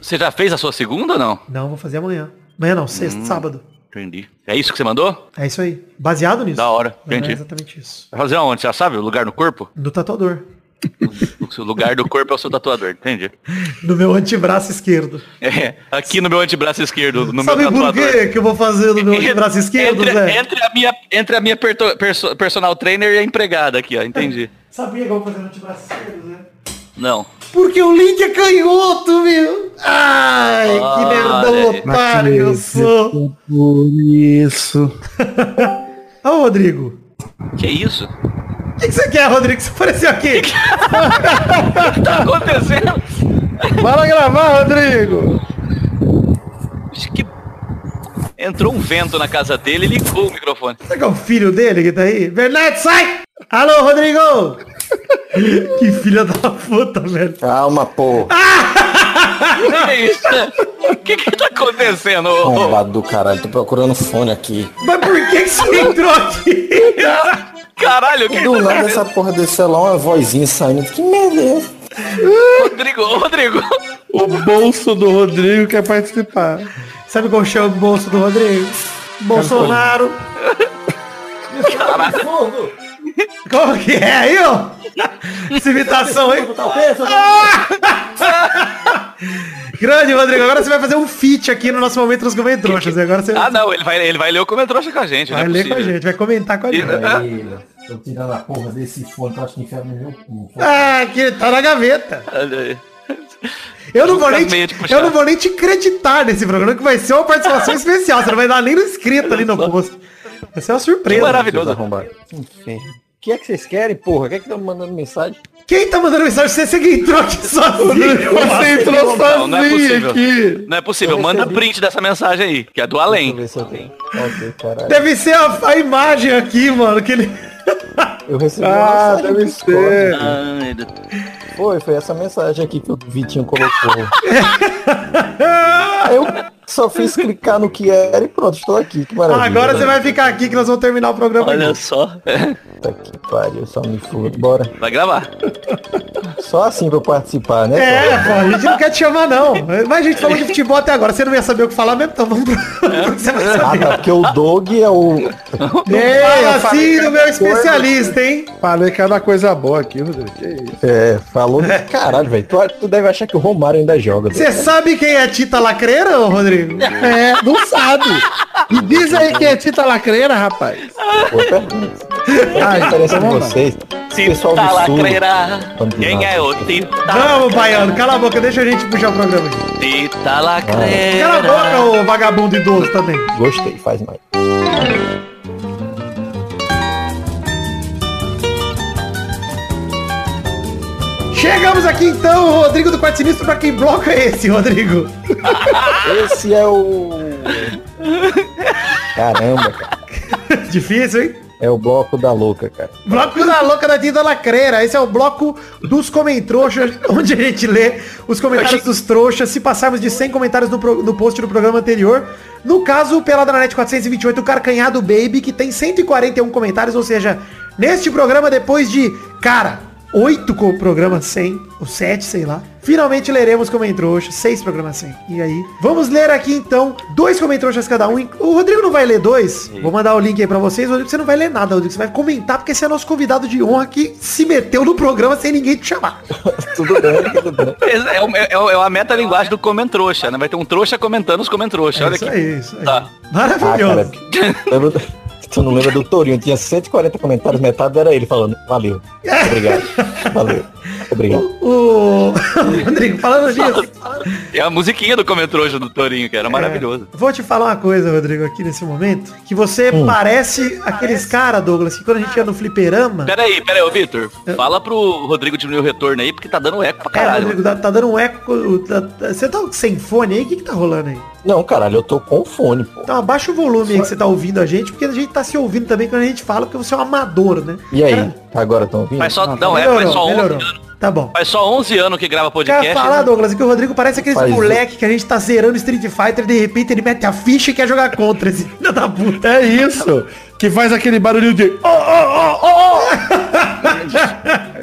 Você já fez a sua segunda ou não? Não, vou fazer amanhã. Amanhã não, sexta, hum, sábado. Entendi. É isso que você mandou? É isso aí. Baseado nisso. Da hora. Entendi. É exatamente isso. Vai fazer aonde? Você já sabe? O lugar no corpo? No tatuador. O lugar do corpo é o seu tatuador, entendi. No meu antebraço esquerdo. É, aqui no meu antebraço esquerdo, no Sabe meu tatuador. por que que eu vou fazer no meu antebraço esquerdo, entre, Zé? Entre a minha, entre a minha perso, personal trainer e a empregada aqui, ó, entendi. Sabia que eu vou fazer no antebraço esquerdo, Zé? Não. Porque o Link é canhoto, meu. Ai, ah, que nerdão otário que eu sou. Por isso. Ô, Rodrigo. Que isso? O que, que, você quer, Rodrigo? Você apareceu aqui. O que, que tá acontecendo? Bora gravar, Rodrigo. Acho que entrou um vento na casa dele e ligou o microfone. Será que é o filho dele que tá aí? Bernardo, sai! Alô, Rodrigo! que filha da puta, velho. Calma, pô. que é? O que que tá acontecendo? Bombado do caralho, tô procurando fone aqui. Mas por que que você entrou aqui? Caralho, que Do nada essa porra desse celular, uma vozinha saindo. Que merda é Rodrigo, Rodrigo. O bolso do Rodrigo quer participar. Sabe qual chama o bolso do Rodrigo? Bolsonaro. Caralho. Como que é aí, ó? Essa imitação aí. Grande, Rodrigo. Agora você vai fazer um feat aqui no nosso momento dos Comentrouxas. Agora você... Ah, não. Ele vai, ele vai ler o Comentrouxa com a gente. Vai é ler com a gente. Vai comentar com a gente. Aí, tô tirando a porra desse fone que eu acho que enfia no meu cu. Ah, que tá na gaveta. Olha aí. Eu não, vou nem te, eu não vou nem te acreditar nesse programa, que vai ser uma participação especial. Você não vai dar nem no escrito ali no post. Vai ser uma surpresa. Que maravilhoso. Enfim. O que é que vocês querem, porra? Quem é que tá mandando mensagem? Quem tá mandando mensagem? Você, você que entrou aqui sozinho. Você entrou sozinho não é possível. aqui. Não é possível. Manda print dessa mensagem aí, que é do além. Deixa eu ver se eu tenho. Ok, caralho. Deve ser a, a imagem aqui, mano, que ele... Eu recebi ah, deve ser. Foi, foi essa mensagem aqui que o Vitinho colocou. eu, Só fiz clicar no que era e pronto, estou aqui. Que maravilha. Agora você vai ficar aqui que nós vamos terminar o programa. Olha aqui. só. Puta que pariu, só me foda. Bora. Vai gravar. Só assim pra eu participar, né? É, pô, a gente não quer te chamar, não. Mas a gente falou de futebol até agora. Você não ia saber o que falar mesmo? Então vamos pro... Você vai Ah, saber. tá, porque o Doug é o. Fala assim do meu especialista, hein? Falei que era coisa boa aqui, Rodrigo. Que isso? É, falou caralho, velho. Tu, tu deve achar que o Romário ainda joga. Você sabe quem é Tita Lacreira, ô Rodrigo? É, não sabe. Me diz aí quem é Tita Lacreira, rapaz. Boa pergunta. Ah, A diferença de vocês. Pessoal Tita lacreira. Quem é o Tita? Vamos, baiano, cala a boca, deixa a gente puxar o programa aqui. Tita lacreira. Cala a boca, ô vagabundo idoso também. Gostei, faz mais. Chegamos aqui então, Rodrigo do Quarto Sinistro, pra quem bloco é esse, Rodrigo? Esse é o. Caramba, cara. Difícil, hein? É o bloco da louca, cara. Bloco da louca da Tita Lacreira. Esse é o bloco dos comentroxas, onde a gente lê os comentários dos trouxas. Se passarmos de 100 comentários no, pro- no post do programa anterior. No caso, pela Net 428, o Carcanhado Baby, que tem 141 comentários. Ou seja, neste programa, depois de, cara, 8 co- programas 100, ou 7, sei lá. Finalmente leremos Comentroxas, 6 programas 100. E aí? Vamos ler aqui então, dois Comentroxas cada um. O Rodrigo não vai ler dois. Vou mandar o link aí pra vocês. Rodrigo, você não vai ler nada, Rodrigo. Você vai comentar, porque você é nosso convidado de honra que se meteu no programa sem ninguém te chamar. Tudo bem, tudo bem. É, o- é, o- é a meta-linguagem do comentrouxa, né? Vai ter um trouxa comentando os comentrouxa. Olha isso aqui. aí, isso aí. Tá. Ah, cara, Maravilhoso. lembra- tu não lembra do Torinho? Tinha 140 comentários, metade era ele falando, valeu. Obrigado. Valeu. Obrigado. o... Rodrigo, falando disso, É a musiquinha do comentrouxa do Torinho, que era maravilhoso. vou te falar uma coisa, Rodrigo, aqui nesse momento. Que você Hum. parece aqueles caras, Douglas, que quando a gente ia no fliperama... Pera aí, pera aí, ô Vitor. Fala pro Rodrigo diminuir o retorno aí, porque tá dando eco pra É, caralho. Rodrigo, tá, tá dando um eco. tá- tá- você tá sem fone aí? O que, que tá rolando aí? Não, caralho, eu tô com fone, pô. Então abaixa o volume aí que você tá ouvindo a gente, porque a gente tá se ouvindo também quando a gente fala, porque você é um amador, né? E aí? Agora estão ouvindo? Faz só, Ah, não, é, faz só 11 melhorou. anos. Tá bom. Faz só 11 anos que grava podcast. Quero falar, né? Douglas, que o Rodrigo parece aquele Faz moleque que a gente tá zerando Street Fighter e de repente ele mete a ficha e quer jogar contra esse filho da puta. É isso. Que faz aquele barulhinho de. Oh, oh, oh,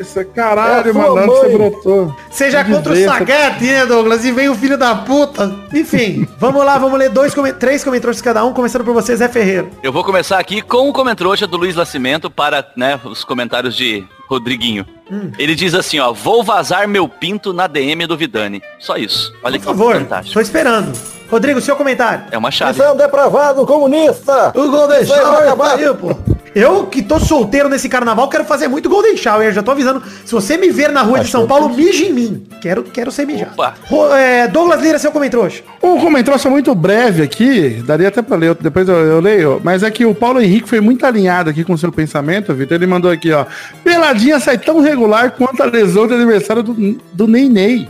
Isso é caralho, É a sua mano. Você brotou. Seja Que contra o. Sagat, né, Douglas? E vem o filho da puta. Enfim, vamos lá, vamos ler dois, três comentários cada um, começando por você, Zé Ferreira. Eu vou começar aqui com o comentrouxa do Luiz Nascimento para né, os comentários de Rodriguinho. Hum. Ele diz assim, ó, vou vazar meu pinto na DM do Vidani. Só isso. Olha Por que favor, fantástico. tô esperando. Rodrigo, seu comentário. É uma chave. Você é um depravado comunista! O Golden Isso aí vai acabar. Shower, pô. Eu que tô solteiro nesse carnaval, quero fazer muito Golden Shower. Já tô avisando. Se você me ver na rua de Acho São que- Paulo, mije em mim. Quero, quero ser mijado. Ro- é, Douglas Lira, seu comentário. Um comentário muito breve aqui, daria até pra ler, depois eu, eu leio, mas é que o Paulo Henrique foi muito alinhado aqui com o seu pensamento, Vitor. Ele mandou aqui, ó. Peladinha sai tão regular quanto a lesão de aniversário do, do Ney Ney.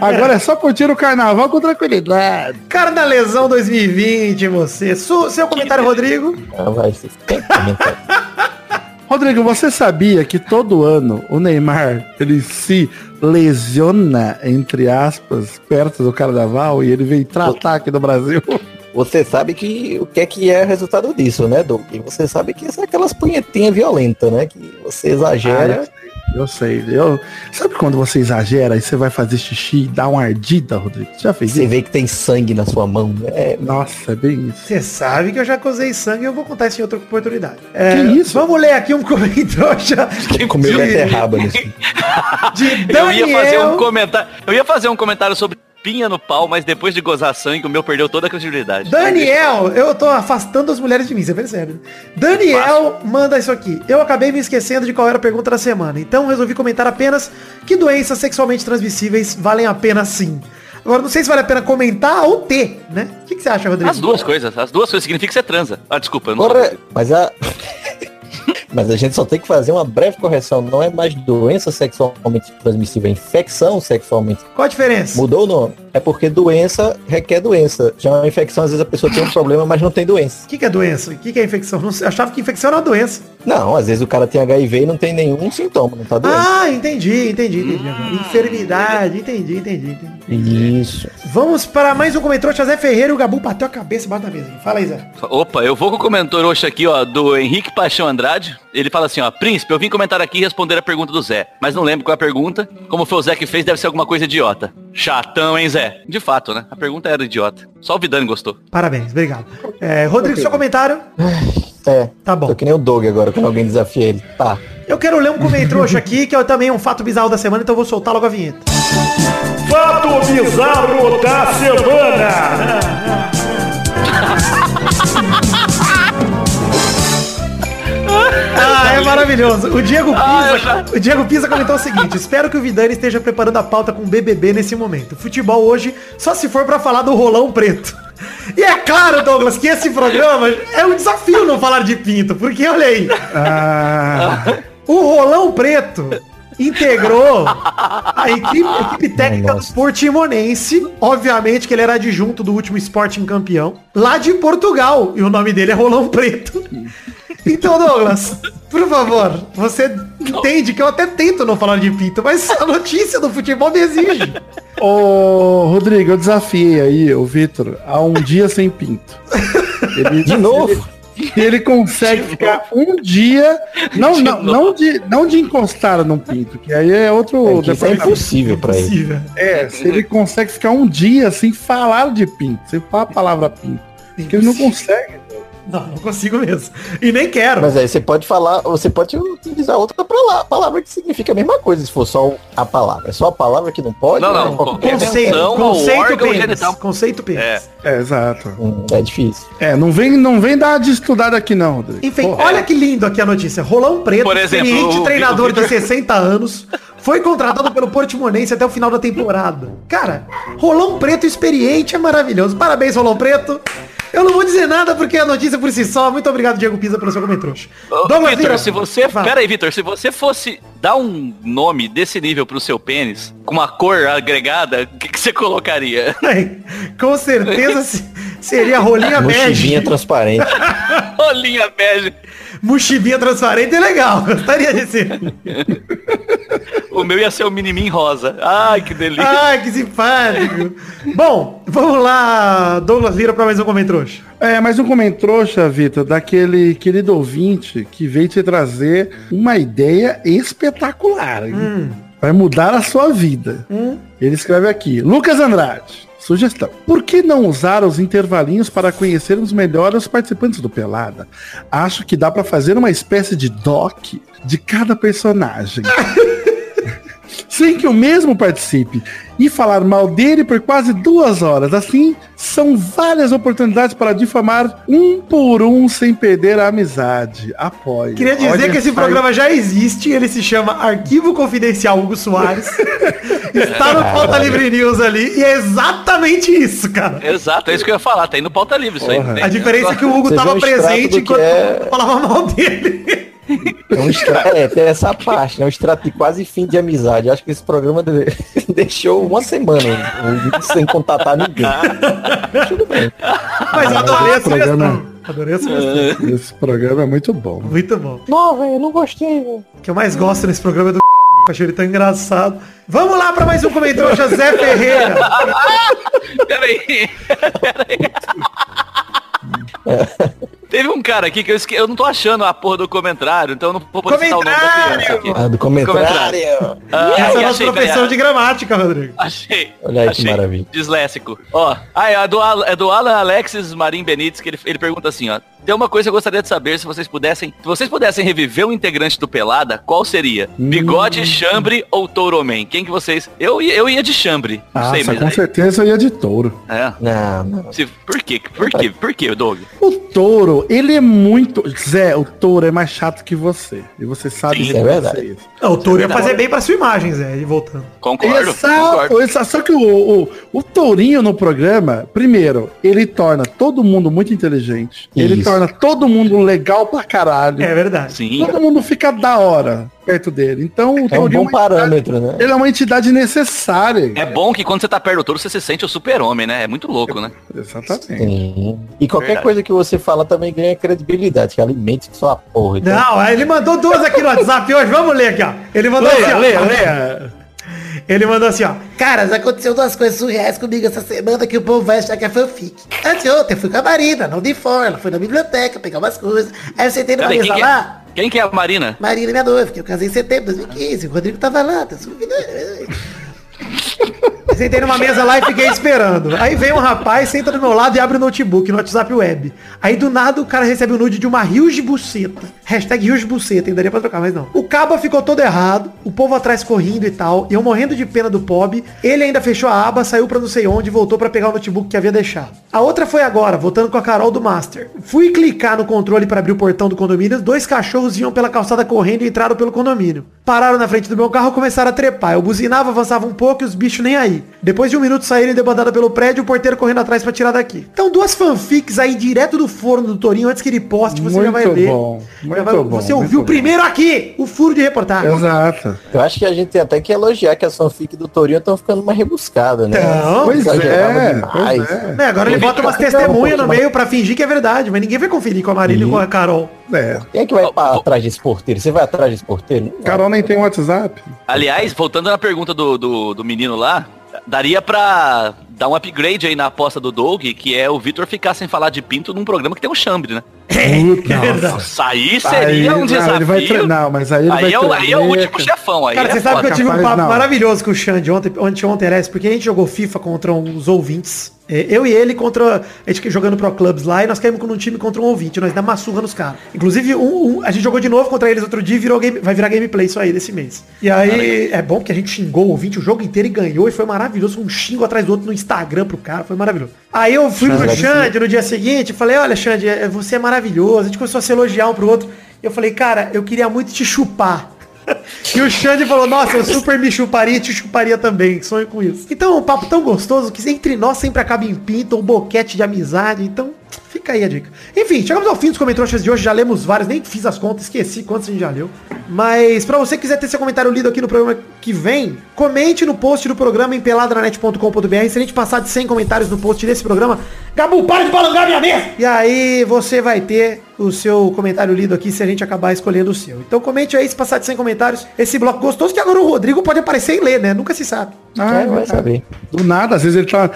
Agora é só curtir o carnaval com tranquilidade. Carnalesão 2020, você. Su- seu comentário, Rodrigo. Ah, vai, comentar. Rodrigo, você sabia que todo ano o Neymar ele se lesiona, entre aspas, perto do carnaval e ele vem tratar aqui no Brasil? Você sabe que o que é que é o resultado disso, né, Doug? E você sabe que é aquelas punhetinhas violentas, né? Que você exagera. Eu sei, eu. Sabe quando você exagera e você vai fazer xixi e dá uma ardida, Rodrigo? Você já fez Você isso? vê que tem sangue na sua mão. É, Nossa, é bem isso. Você sabe que eu já acusei sangue e eu vou contar isso em outra oportunidade. É, Que isso? Vamos ler aqui um comentário já comeu de, beterraba nisso. de Eu ia fazer um Daniel. comentário. Eu ia fazer um comentário sobre pinha no pau, mas depois de gozar sangue, o meu perdeu toda a credibilidade. Daniel, eu tô afastando as mulheres de mim, você percebe? Daniel manda isso aqui. Eu acabei me esquecendo de qual era a pergunta da semana, então resolvi comentar apenas que doenças sexualmente transmissíveis valem a pena sim. Agora, não sei se vale a pena comentar ou ter, né? O que, que você acha, Rodrigo? As duas coisas, as duas coisas significa que você transa. Ah, desculpa, eu não Mas a. Mas a gente só tem que fazer uma breve correção. Não é mais doença sexualmente transmissível, é infecção sexualmente. Qual a diferença? Mudou o nome. É porque doença requer doença. Já uma infecção, às vezes a pessoa tem um problema, mas não tem doença. O que, que é doença? O que, que é infecção? Não achava que infecção era uma doença. Não, às vezes o cara tem HIV e não tem nenhum sintoma, não tá doente. Ah, entendi, entendi, entendi. agora. Enfermidade, entendi, entendi, entendi. Isso. Vamos para mais um comentário. Zé Ferreira e o Gabu bateu a cabeça embaixo da mesa. Fala aí, Zé. Opa, eu vou com o comentário hoje aqui, ó, do Henrique Paixão Andrade. Ele fala assim, ó, Príncipe, eu vim comentar aqui e responder a pergunta do Zé, mas não lembro qual é a pergunta. Como foi o Zé que fez, deve ser alguma coisa idiota. Chatão, hein, Zé? De fato, né? A pergunta era idiota. Só o Vidani gostou. Parabéns, obrigado. É, Rodrigo, seu comentário? É. Tá bom. Tô que nem o Doug agora, quando alguém desafia ele. Tá. Eu quero ler um comentário aqui, que é também um fato bizarro da semana, então eu vou soltar logo a vinheta. Fato bizarro da semana. Ah, é maravilhoso. O Diego Ah, Pisa, já- o Diego Pisa comentou o seguinte: espero que o Vidani esteja preparando a pauta com o BBB nesse momento. Futebol hoje só se for pra falar do rolão preto. E é claro, Douglas, que esse programa é um desafio não falar de pinto, porque olha aí, Ah, o rolão preto integrou a equipe, a equipe técnica do. Portimonense, obviamente que ele era adjunto do último Sporting campeão, lá de Portugal, e o nome dele é Rolão Preto. Então, Douglas, por favor, você entende que eu até tento não falar de pinto, mas a notícia do futebol me exige. ô, Rodrigo, eu desafiei aí o Vitor a um dia sem pinto. Ele- De novo? Ele, ele consegue ficar um dia, não, De não, novo. não, de, não de encostar num pinto, que aí é outro É, que isso é impossível pra ele. É, se ele consegue ficar um dia sem falar de pinto, sem falar a palavra pinto. Porque ele não consegue. Não, não consigo mesmo. E nem quero. Mas aí você pode falar, você pode utilizar outra pala- palavra que significa a mesma coisa, se for só a palavra. É só a palavra que não pode? Não, não, Qualquer- Conceito, conceito pênis. genital. Conceito pênis. É. É, exato. Hum, É difícil. É, não vem, não vem dar de estudada aqui não, Rodrigo. Enfim, Pô, olha que lindo aqui a notícia. Rolão Preto, Por exemplo, experiente treinador o- de 60 anos, foi contratado pelo Portimonense até o final da temporada. Cara, Rolão Preto experiente é maravilhoso. Parabéns, Rolão Preto. Eu não vou dizer nada porque a notícia por si só. Muito obrigado, Diego Pisa, pelo seu comentário. Douglas Vitor, se você. fala. Pera aí, Vitor, se você fosse dar um nome desse nível pro seu pênis, com uma cor agregada, o que, que você colocaria? Com certeza se- seria rolinha Mochivinha bege. transparente. Rolinha bege. Mochibinha transparente é legal. Gostaria de ser. O meu ia ser o minimin rosa. Ai, que delícia. Ai, que simpático. Bom, vamos lá, Douglas Lira, para mais um comentário. É, mais um comentrouxa, Vitor, daquele querido ouvinte que veio te trazer uma ideia espetacular. Hum. Vai mudar a sua vida. Ele escreve aqui, Lucas Andrade. Sugestão. Por que não usar os intervalinhos para conhecermos melhor os participantes do Pelada? Acho que dá para fazer uma espécie de doc de cada personagem. Sem que o mesmo participe e falar mal dele por quase duas horas. Assim, são várias oportunidades para difamar um por um sem perder a amizade. Apoio. Queria dizer Olha, que esse programa já existe, ele se chama Arquivo Confidencial Hugo Soares. Está no Pauta Livre News ali, e é exatamente isso, cara. Exato, é isso que eu ia falar. Tá indo pauta livre isso aí. Porra. não tem? A diferença é que o Hugo Você tava vê extrato presente enquanto é- eu falava mal dele. É, um extra... é, tem essa parte, né? Um extrato de quase fim de amizade. Acho que esse programa de- deixou uma semana hein, sem contatar ninguém. Tudo bem. Mas eu adorei esse programa-. Adorei a sugestão. Esse programa é muito bom. Muito bom. Não, velho, eu não gostei, velho. O que eu mais gosto nesse programa é do Achei ele tão engraçado. Vamos lá para mais um comentário, José Ferreira. Peraí. Peraí. Teve um cara aqui que eu esque... Eu não tô achando a porra do comentário, então eu não vou poder citar o nome da criança aqui. Ah, do comentário. Ah, Essa é a nossa peraí. de gramática, Rodrigo. Achei. Olha aí que achei. maravilha. Disléxico. Ó, ah, é do, Al- é do Alan Alexis Marim Benites, que ele, ele pergunta assim, ó. Tem uma coisa que eu gostaria de saber se vocês pudessem. Se vocês pudessem reviver um integrante do Pelada, qual seria? Bigode, chambre ou Touroman? Quem que vocês. Eu, ia- eu ia de chambre. Não Nossa, sei, mas. com aí- certeza eu ia de touro. É. Não, não. Se- por quê? Por quê? Por quê, Doug? O touro, ele é muito. Zé, o touro é mais chato que você. E você sabe Sim, disso. é verdade. Não, o Touro ia fazer bem pra sua imagem, Zé, e voltando. Concordo. Exato, concordo. exato. Só que o, o, o tourinho no programa, primeiro, ele torna todo mundo muito inteligente. Ele Isso. torna todo mundo legal pra caralho. É verdade. Sim. Todo mundo fica da hora perto dele. Então o É um Torinho bom uma parâmetro, né? entidade- Ele é uma entidade necessária. É bom que quando você tá perto do touro, você se sente o super-homem, né? É muito louco, né? Exatamente. Sim. E qualquer Verdade. coisa que você fala também ganha credibilidade, que alimente sua porra. Então, Não, ele mandou duas aqui no WhatsApp hoje. Vamos ler aqui, ó. Ele mandou assim, ó. Leia, leia. Ele mandou assim, ó. Caras, aconteceu duas coisas surreais comigo essa semana que o povo vai achar que é fanfic. Anteontem eu fui com a Marina, não de fora, ela foi na biblioteca pegar umas coisas. Aí eu sentei numa Peraí, mesa que lá, é, quem que é a Marina? Marina minha noiva, que eu casei em setembro de 2015, o Rodrigo tava lá, tá subindo. Sentei numa mesa lá e fiquei esperando. Aí vem um rapaz, senta do meu lado e abre o notebook no WhatsApp web. Aí do nada o cara recebe o nude de uma rios buceta. Hashtag rios buceta, ainda daria pra trocar, mas não. O cabo ficou todo errado, o povo atrás correndo e tal, eu morrendo de pena do Pob. Ele ainda fechou a aba, saiu pra não sei onde e voltou pra pegar o notebook que havia deixado. A outra foi agora, voltando com a Carol do Master. Fui clicar no controle pra abrir o portão do condomínio, dois cachorros iam pela calçada correndo e entraram pelo condomínio. Pararam na frente do meu carro e começaram a trepar. Eu buzinava, avançava um pouco e os bichos nem aí. Depois de um minuto saíram debandada pelo prédio, o porteiro correndo atrás pra tirar daqui. Então duas fanfics aí direto do forno do Torinho antes que ele poste, você já vai Muito ver. bom, muito vai- bom, você muito ouviu bom. primeiro aqui o furo de reportagem. Exato. Eu acho que a gente tem até que elogiar que as fanfic do Torinho estão ficando mais rebuscadas, né? Não, Pois Exagerava é, demais. pois é. Né, agora ele Eu bota umas que- testemunhas Não, no meio pra fingir que é verdade, mas ninguém vai conferir com a Marília e com a Carol. É. Quem é que vai pra ó. atrás desse porteiro? Você vai atrás desse porteiro? Não vai. Carol nem tem WhatsApp. Aliás, voltando na pergunta do, do, do menino lá, daria pra dar um upgrade aí na aposta do Doug, que é o Vitor ficar sem falar de pinto num programa que tem um chambre, né? Puta, Nossa, aí seria Aí, um não, desafio. ele vai treinar, mas aí ele vai aí, é o, treinar. aí é o último chefão. Aí Cara, é você sabe que eu tive um papo não. maravilhoso com o Xande ontem, ontem, ontem, aliás, porque a gente jogou FIFA contra uns ouvintes. É, Eu e ele contra. A gente jogando Pro Clubs lá e nós caímos com um time contra um ouvinte. Nós damos uma surra nos caras. Inclusive, um, um- a gente jogou de novo contra eles outro dia e virou game, vai virar gameplay isso aí desse mês. E aí é bom porque a gente xingou o ouvinte o jogo inteiro e ganhou. E foi maravilhoso. Um xingo atrás do outro no Instagram pro cara. Foi maravilhoso. Aí eu fui pro Xande no dia seguinte e falei, olha, Xande, é- você é maravilhoso. A gente começou a se elogiar um pro outro. Eu falei, cara, eu queria muito te chupar. E o Xande falou, nossa, eu super me chuparia e te chuparia também, sonho com isso. Então, um papo tão gostoso que entre nós sempre acaba em pinto, um boquete de amizade, então fica aí a dica. Enfim, chegamos ao fim dos comentários de hoje, já lemos vários, nem fiz as contas, esqueci quantos a gente já leu. Mas pra você que quiser ter seu comentário lido aqui no programa que vem, comente no post do programa em peladranet.com.br, se a gente passar de 100 comentários no post desse programa, Gabu, para de balançar minha mesa! E aí você vai ter o seu comentário lido aqui se a gente acabar escolhendo o seu. Então comente aí se passar de 100 comentários esse bloco gostoso que agora o Rodrigo pode aparecer e ler, né? Nunca se sabe. Ah, É, vai saber. Do nada, às vezes ele tá.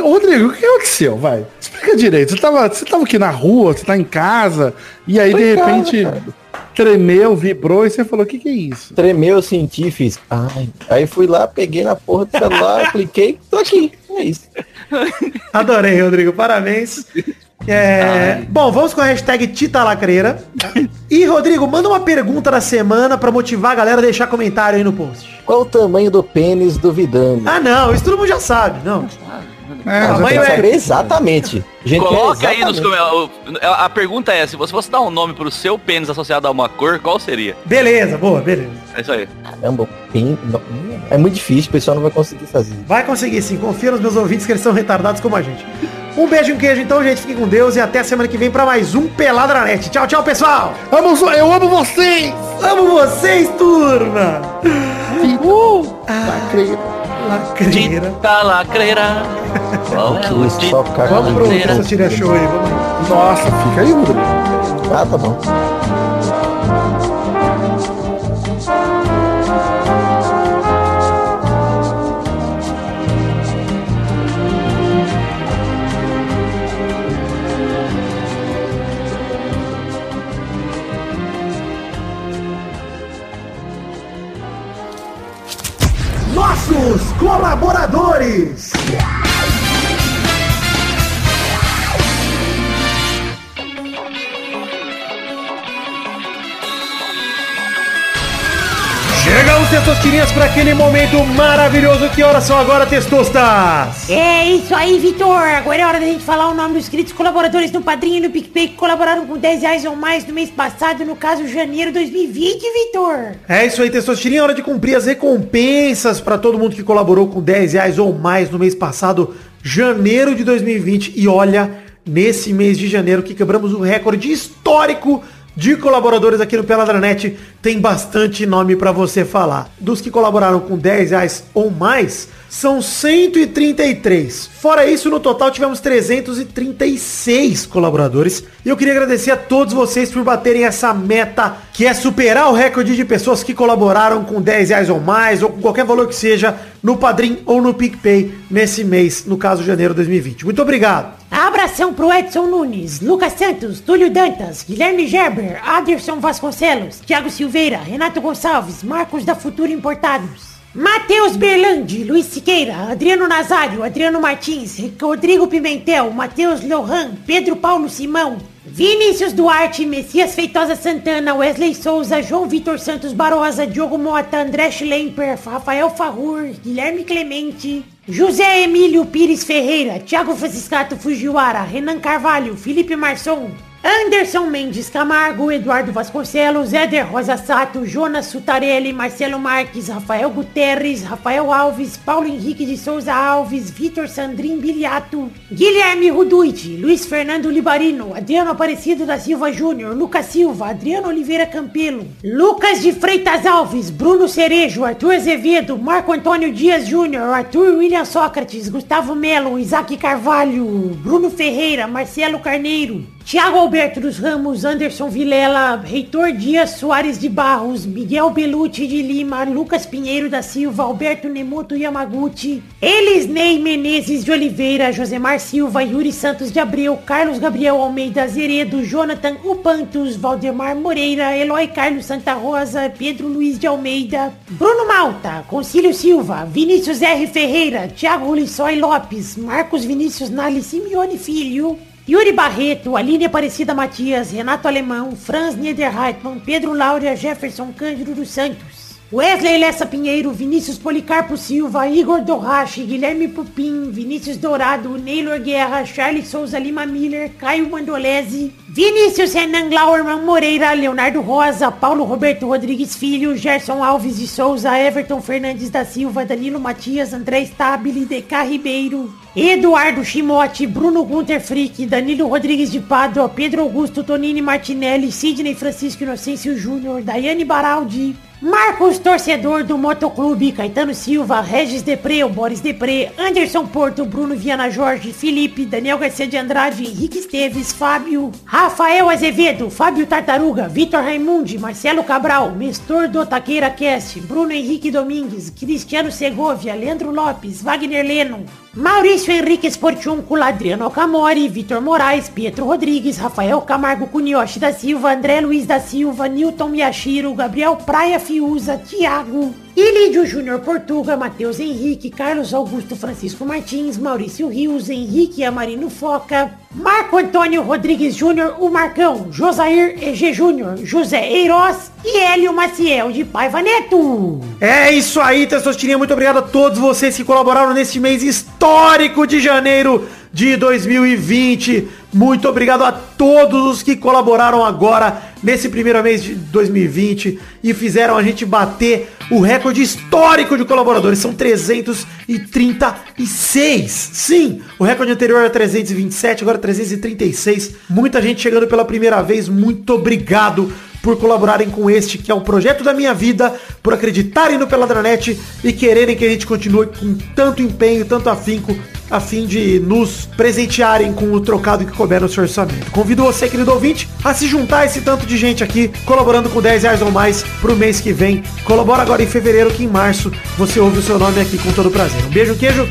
Rodrigo, o que aconteceu? Vai. Explica direito. Você tava, você tava aqui na rua, você tá em casa, e aí Tô de casa, repente tremeu, vibrou, e você falou, o que, que é isso? Tremeu, eu senti, fiz. Ai. Aí fui lá, peguei na porra do celular, cliquei, tô aqui. É isso. Adorei, Rodrigo. Parabéns. É, bom, vamos com a hashtag Tita Lacreira. E, Rodrigo, manda uma pergunta da semana pra motivar a galera a deixar comentário aí no post. Qual o tamanho do pênis do Vidani? Ah, não, isso todo mundo já sabe. Não. É, Ah, Quer é- saber exatamente. A gente Coloca quer aí nos. A pergunta é, se você fosse dar um nome pro seu pênis associado a uma cor, qual seria? Beleza, boa, beleza. É isso aí. Caramba, pênis. É muito difícil, o pessoal não vai conseguir fazer. Vai conseguir sim, confia nos meus ouvintes que eles são retardados como a gente. Um beijo e um queijo então, gente. Fiquem com Deus e até semana que vem pra mais um Pelada na Net. Tchau, tchau, pessoal. Amo, eu amo vocês! Amo vocês, turma. Uh, lacreira. Tita lacreira. Qual é o Só Tita caga Vamos pro? Essa tira show aí, vamos. Nossa, fica aí, Rodrigo. Ah, tá bom. Nossos colaboradores. Chegam os testosterinhas para aquele momento maravilhoso. Que horas são agora, testostas? É isso aí, Vitor. Agora é hora da gente falar o nome dos inscritos colaboradores no Padrinho e no PicPay que colaboraram com 10 reais ou mais no mês passado, no caso, janeiro 2020, Vitor. É isso aí, testosterinha. É hora de cumprir as recompensas para todo mundo que colaborou com 10 reais ou mais no mês passado, janeiro de 2020. E olha, nesse mês de janeiro, que quebramos o recorde histórico de colaboradores aqui no Peladranet. Tem bastante nome pra você falar. Dos que colaboraram com 10 reais ou mais, são 133. Fora isso, no total tivemos 336 colaboradores. E eu queria agradecer a todos vocês por baterem essa meta, que é superar o recorde de pessoas que colaboraram com 10 reais ou mais, ou com qualquer valor que seja, no Padrim ou no PicPay nesse mês, no caso janeiro de 2020. Muito obrigado. Abração pro Edson Nunes, Lucas Santos, Túlio Dantas, Guilherme Gerber, Aderson Vasconcelos, Thiago Silveira, Renato Gonçalves, Marcos da Futuro Importados. Matheus Berlandi, Luiz Siqueira, Adriano Nazário, Adriano Martins, Rodrigo Pimentel, Matheus Lohan, Pedro Paulo Simão, Vinícius Duarte, Messias Feitosa Santana, Wesley Souza, João Vitor Santos Barosa, Diogo Mota, André Schlemper, Rafael Farrur, Guilherme Clemente, José Emílio Pires Ferreira, Thiago Franciscato Fujiwara, Renan Carvalho, Felipe Marçom, Anderson Mendes Camargo, Eduardo Vasconcelos, Éder Rosa Sato, Jonas Sutarelli, Marcelo Marques, Rafael Guterres, Rafael Alves, Paulo Henrique de Souza Alves, Vitor Sandrin Biliato, Guilherme Ruduit, Luiz Fernando Libarino, Adriano Aparecido da Silva Júnior, Lucas Silva, Adriano Oliveira Campelo, Lucas de Freitas Alves, Bruno Cerejo, Arthur Azevedo, Marco Antônio Dias Júnior, Arthur William Sócrates, Gustavo Melo, Isaac Carvalho, Bruno Ferreira, Marcelo Carneiro, Tiago Alberto dos Ramos, Anderson Vilela, Reitor Dias Soares de Barros, Miguel Belucci de Lima, Lucas Pinheiro da Silva, Alberto Nemoto Yamaguchi, Elisnei Menezes de Oliveira, Josemar Silva, Yuri Santos de Abreu, Carlos Gabriel Almeida Azeredo, Jonathan Upantos, Valdemar Moreira, Eloy Carlos Santa Rosa, Pedro Luiz de Almeida, Bruno Malta, Concílio Silva, Vinícius R. Ferreira, Thiago Lissói Lopes, Marcos Vinícius Nali Simeone Filho, Yuri Barreto, Aline Aparecida Matias, Renato Alemão, Franz Niederreitmann, Pedro Laura, Jefferson Cândido dos Santos. Wesley Lessa Pinheiro, Vinícius Policarpo Silva, Igor Dorrache, Guilherme Pupim, Vinícius Dourado, Neylor Guerra, Charles Souza Lima Miller, Caio Mandolese, Vinícius Renan Glauerman Moreira, Leonardo Rosa, Paulo Roberto Rodrigues Filho, Gerson Alves de Souza, Everton Fernandes da Silva, Danilo Matias, André Stabile, DK Ribeiro, Eduardo Chimote, Bruno Gunter Frick, Danilo Rodrigues de Pádua, Pedro Augusto Tonini Martinelli, Sidney Francisco Inocêncio Júnior, Daiane Baraldi, Marcos Torcedor do Motoclube, Caetano Silva, Regis Depré, Boris Depré, Anderson Porto, Bruno Viana Jorge, Felipe, Daniel Garcia de Andrade, Henrique Esteves, Fábio, Rafael Azevedo, Fábio Tartaruga, Vitor Raimundi, Marcelo Cabral, Mestor do Taqueira Cast, Bruno Henrique Domingues, Cristiano Segovia, Leandro Lopes, Wagner Leno, Maurício Henrique Sportiunco, Adriano Camori, Vitor Moraes, Pietro Rodrigues, Rafael Camargo Cunioche da Silva, André Luiz da Silva, Newton Miyashiro, Gabriel Praia Fiuza, Thiago, Ilídio Júnior Portuga, Matheus Henrique, Carlos Augusto Francisco Martins, Maurício Rios, Henrique Amarino Foca, Marco Antônio Rodrigues Júnior, o Marcão, Josair EG Júnior, José Eiroz e Hélio Maciel de Paiva Neto. É isso aí, Testostirinha. Muito obrigado a todos vocês que colaboraram nesse mês histórico de janeiro de 2020. Muito obrigado a todos os que colaboraram agora nesse primeiro mês de 2020 e fizeram a gente bater o recorde histórico de colaboradores. São 336. Sim, o recorde anterior era 327, agora 336. Muita gente chegando pela primeira vez. Muito obrigado por colaborarem com este, que é o projeto da minha vida, por acreditarem no Peladranet e quererem que a gente continue com tanto empenho, tanto afinco, a fim de nos presentearem com o trocado que couber no seu orçamento. Convido você, querido ouvinte, a se juntar a esse tanto de gente aqui, colaborando com 10 reais ou mais pro mês que vem. Colabora agora em fevereiro, que em março você ouve o seu nome aqui com todo prazer. Um beijo, queijo.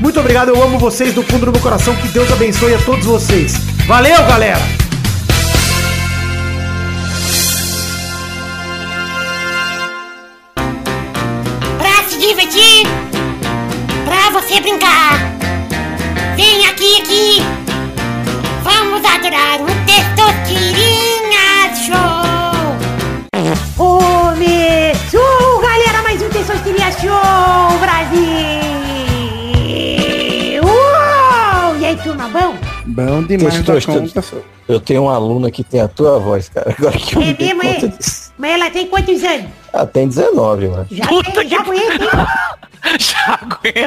Muito obrigado, eu amo vocês do fundo do meu coração. Que Deus abençoe a todos vocês. Valeu, galera! Pra você brincar. Vem aqui, aqui. Vamos adorar o Testosterinha Show. Começou, galera, mais um Testosterinha Show, Brasil. Uou! E aí, turma, bom? Bom demais da Testosterona. conta, só. Eu tenho uma aluna que tem a tua voz, cara. Agora que eu É mesmo, é? Mas ela tem quantos anos? Ah, tem 19, mano. Já, tem, já conhece? Já.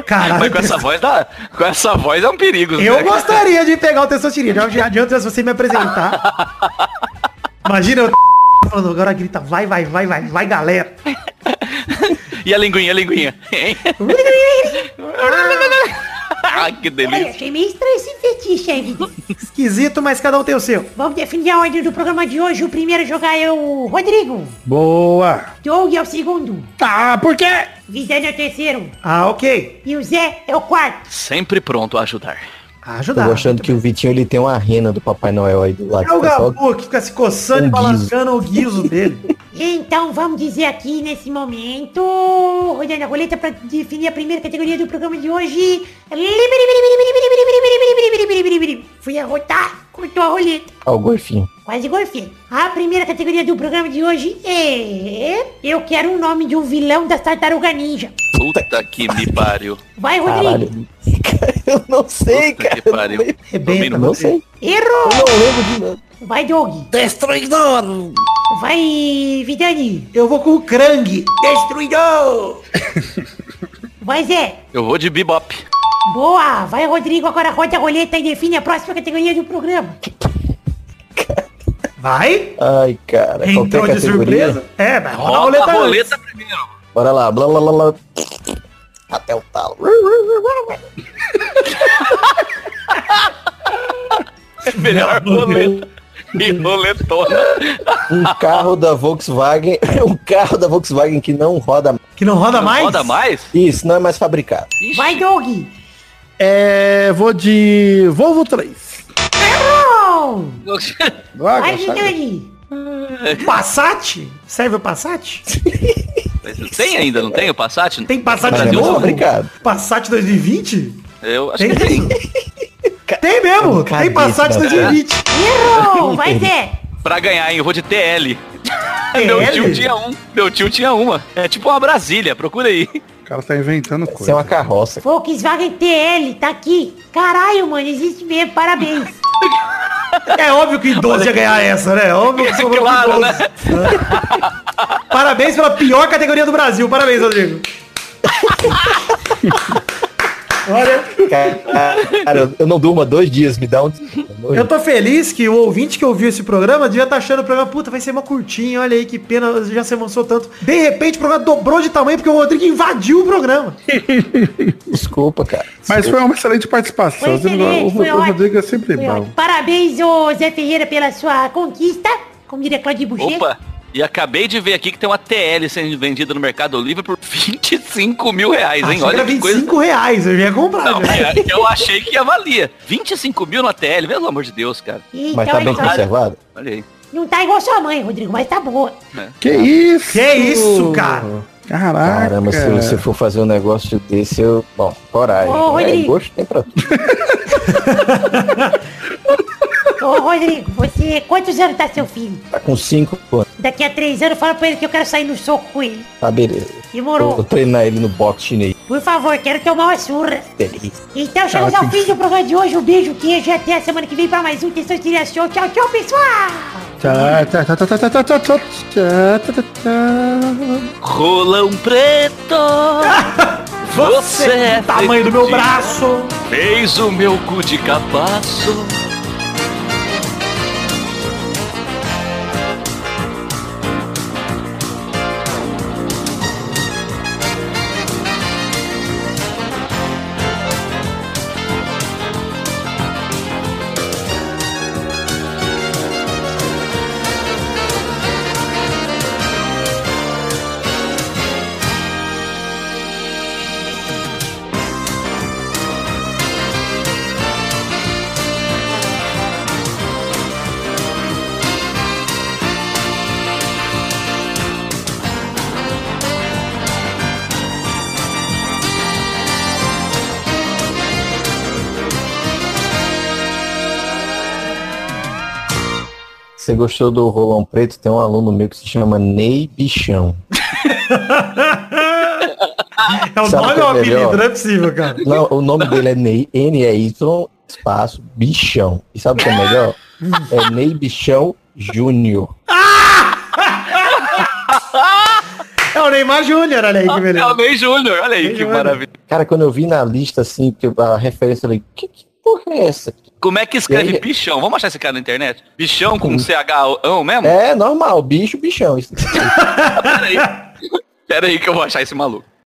Caralho, Mas com essa voz dá. Com essa voz é um perigo. Eu né? gostaria de pegar o Testosterona. Já adianta se você me apresentar. Imagina eu falando, agora grita, vai, vai, vai, vai, vai, galera. E a linguinha, a linguinha. Ai, que Olha, delícia. achei meio estranho esse fetiche aí. Esquisito, mas cada um tem o seu. Vamos definir a ordem do programa de hoje. O primeiro a jogar é o Rodrigo. Boa. Doug é o segundo. Tá, por quê? Vidani é o terceiro. Ah, ok. E o Zé é o quarto. Sempre pronto a ajudar. Ah, Tô ajudar. gostando que o Vitinho ele tem uma rena do Papai Noel aí do lado. É o Tá Gabu que fica se coçando e Um guiso. balançando o guiso dele. Então vamos dizer aqui nesse momento, rodando a roleta para definir a primeira categoria do programa de hoje. Fui arrotar, cortou a roleta. Ó, o golfinho. Quase golfei. A primeira categoria do programa de hoje é... Eu quero o nome de um vilão das Tartaruga Ninja. Puta que me pariu. Vai, Rodrigo. Caralho. Eu não sei, Puta cara. que pariu. Rebenta, Eu não sei. Errou. Eu não lembro de nada. Vai, Doug. Destruidor! Vai, Vidani. Eu vou com o Krang. Destruidor! Vai, Zé. Eu vou de bebop. Boa. Vai, Rodrigo. Agora roda a roleta e define a próxima categoria do programa. Vai? Ai, cara. Entrou de surpresa? É, vai roda a roleta, a roleta primeiro. Bora lá. Blá, blá, blá, blá. Até o talo. Melhor roleta. E roletona. Um carro da Volkswagen. Um carro da Volkswagen que não roda mais. Que não roda Não mais? roda mais? Isso, não é mais fabricado. Ixi. Vai, Doug. É, vou de Volvo 3. Vai? Vidani. Passat? Serve o Passat? Tem ainda, não tem o Passat? Tem Passat Mas é novo? fabricado. Passat 2020? Eu acho Tem, que tem. Tem mesmo, Cabeça tem Passat da- 2020. Errou. Vai, Zé. Pra ganhar, hein? Eu vou de TL. TL? Meu tio tinha um. Meu tio tinha uma. É tipo uma Brasília, procura aí. O cara tá inventando Isso é coisa. uma carroça. Volkswagen TL, tá aqui. Caralho, mano, existe mesmo, parabéns. É óbvio que idoso ia ganhar essa, né? Óbvio que sobrou Claro, idoso. né? Parabéns pela pior categoria do Brasil. Parabéns, Rodrigo. Olha, Cara, eu- não durmo há dois dias, me dá um. eu tô feliz que o ouvinte que ouviu esse programa devia estar achando o programa, puta, vai ser uma curtinha, olha aí que pena, já se avançou tanto. De repente o programa dobrou de tamanho porque o Rodrigo invadiu o programa. Desculpa, cara. Mas foi uma excelente participação. Excelente, o, foi o Rodrigo é sempre Foi bom. ótimo. Parabéns, ô Zé Ferreira, pela sua conquista. Como diria Claudio Boucher. Opa! E acabei de ver aqui que tem uma TL sendo vendida no Mercado Livre por 25 mil reais, hein? Achei que Olha era que 25 coisa. reais, eu ia comprar. Não, é, eu achei que avalia. 25 mil na TL, pelo amor de Deus, cara. Então, Mas tá é bem conservado? Olha aí. Não tá igual sua mãe, Rodrigo, mas tá boa. Que isso? Que isso, cara? Caraca. Caramba, se você for fazer um negócio desse, eu. Bom, coragem. Ô, é, Rodrigo. gosto tem pra tudo. Ô, Rodrigo, você... Quantos anos tá seu filho? Tá com cinco anos. Daqui a três anos, fala pra ele que eu quero sair no soco com ele. Tá, beleza. Demorou. Eu vou treinar ele no boxe chinês. Por favor, quero tomar uma surra. Delícia. Então, chegamos tchau, ao fim do programa de hoje. Um beijo, queijo e até a semana que vem pra mais um Tensão Tiria Show. Tchau, tchau, pessoal! Rolão preto! Você, Você é é tamanho do meu braço, fez o meu cu de capaço. Gostou do Rolão Preto? Tem um aluno meu que se chama Ney Bichão. É o Sabe nome ou é apelido? Não é possível, cara. Não, o nome dele é Ney, N-E-Y, espaço, Bichão. E sabe o que é melhor? É Ney Bichão Júnior. É o Neymar Júnior, olha aí que É o beleza. Ney Júnior, olha aí Ney que Júnior. maravilha. Cara, quando eu vi na lista, assim, que a referência, eu falei, que, que porra é essa? Como é que escreve aí? bichão? Vamos achar esse cara na internet? Bichão com CH mesmo? É normal, bicho, bichão. Isso. Pera aí. Pera aí que eu vou achar esse maluco.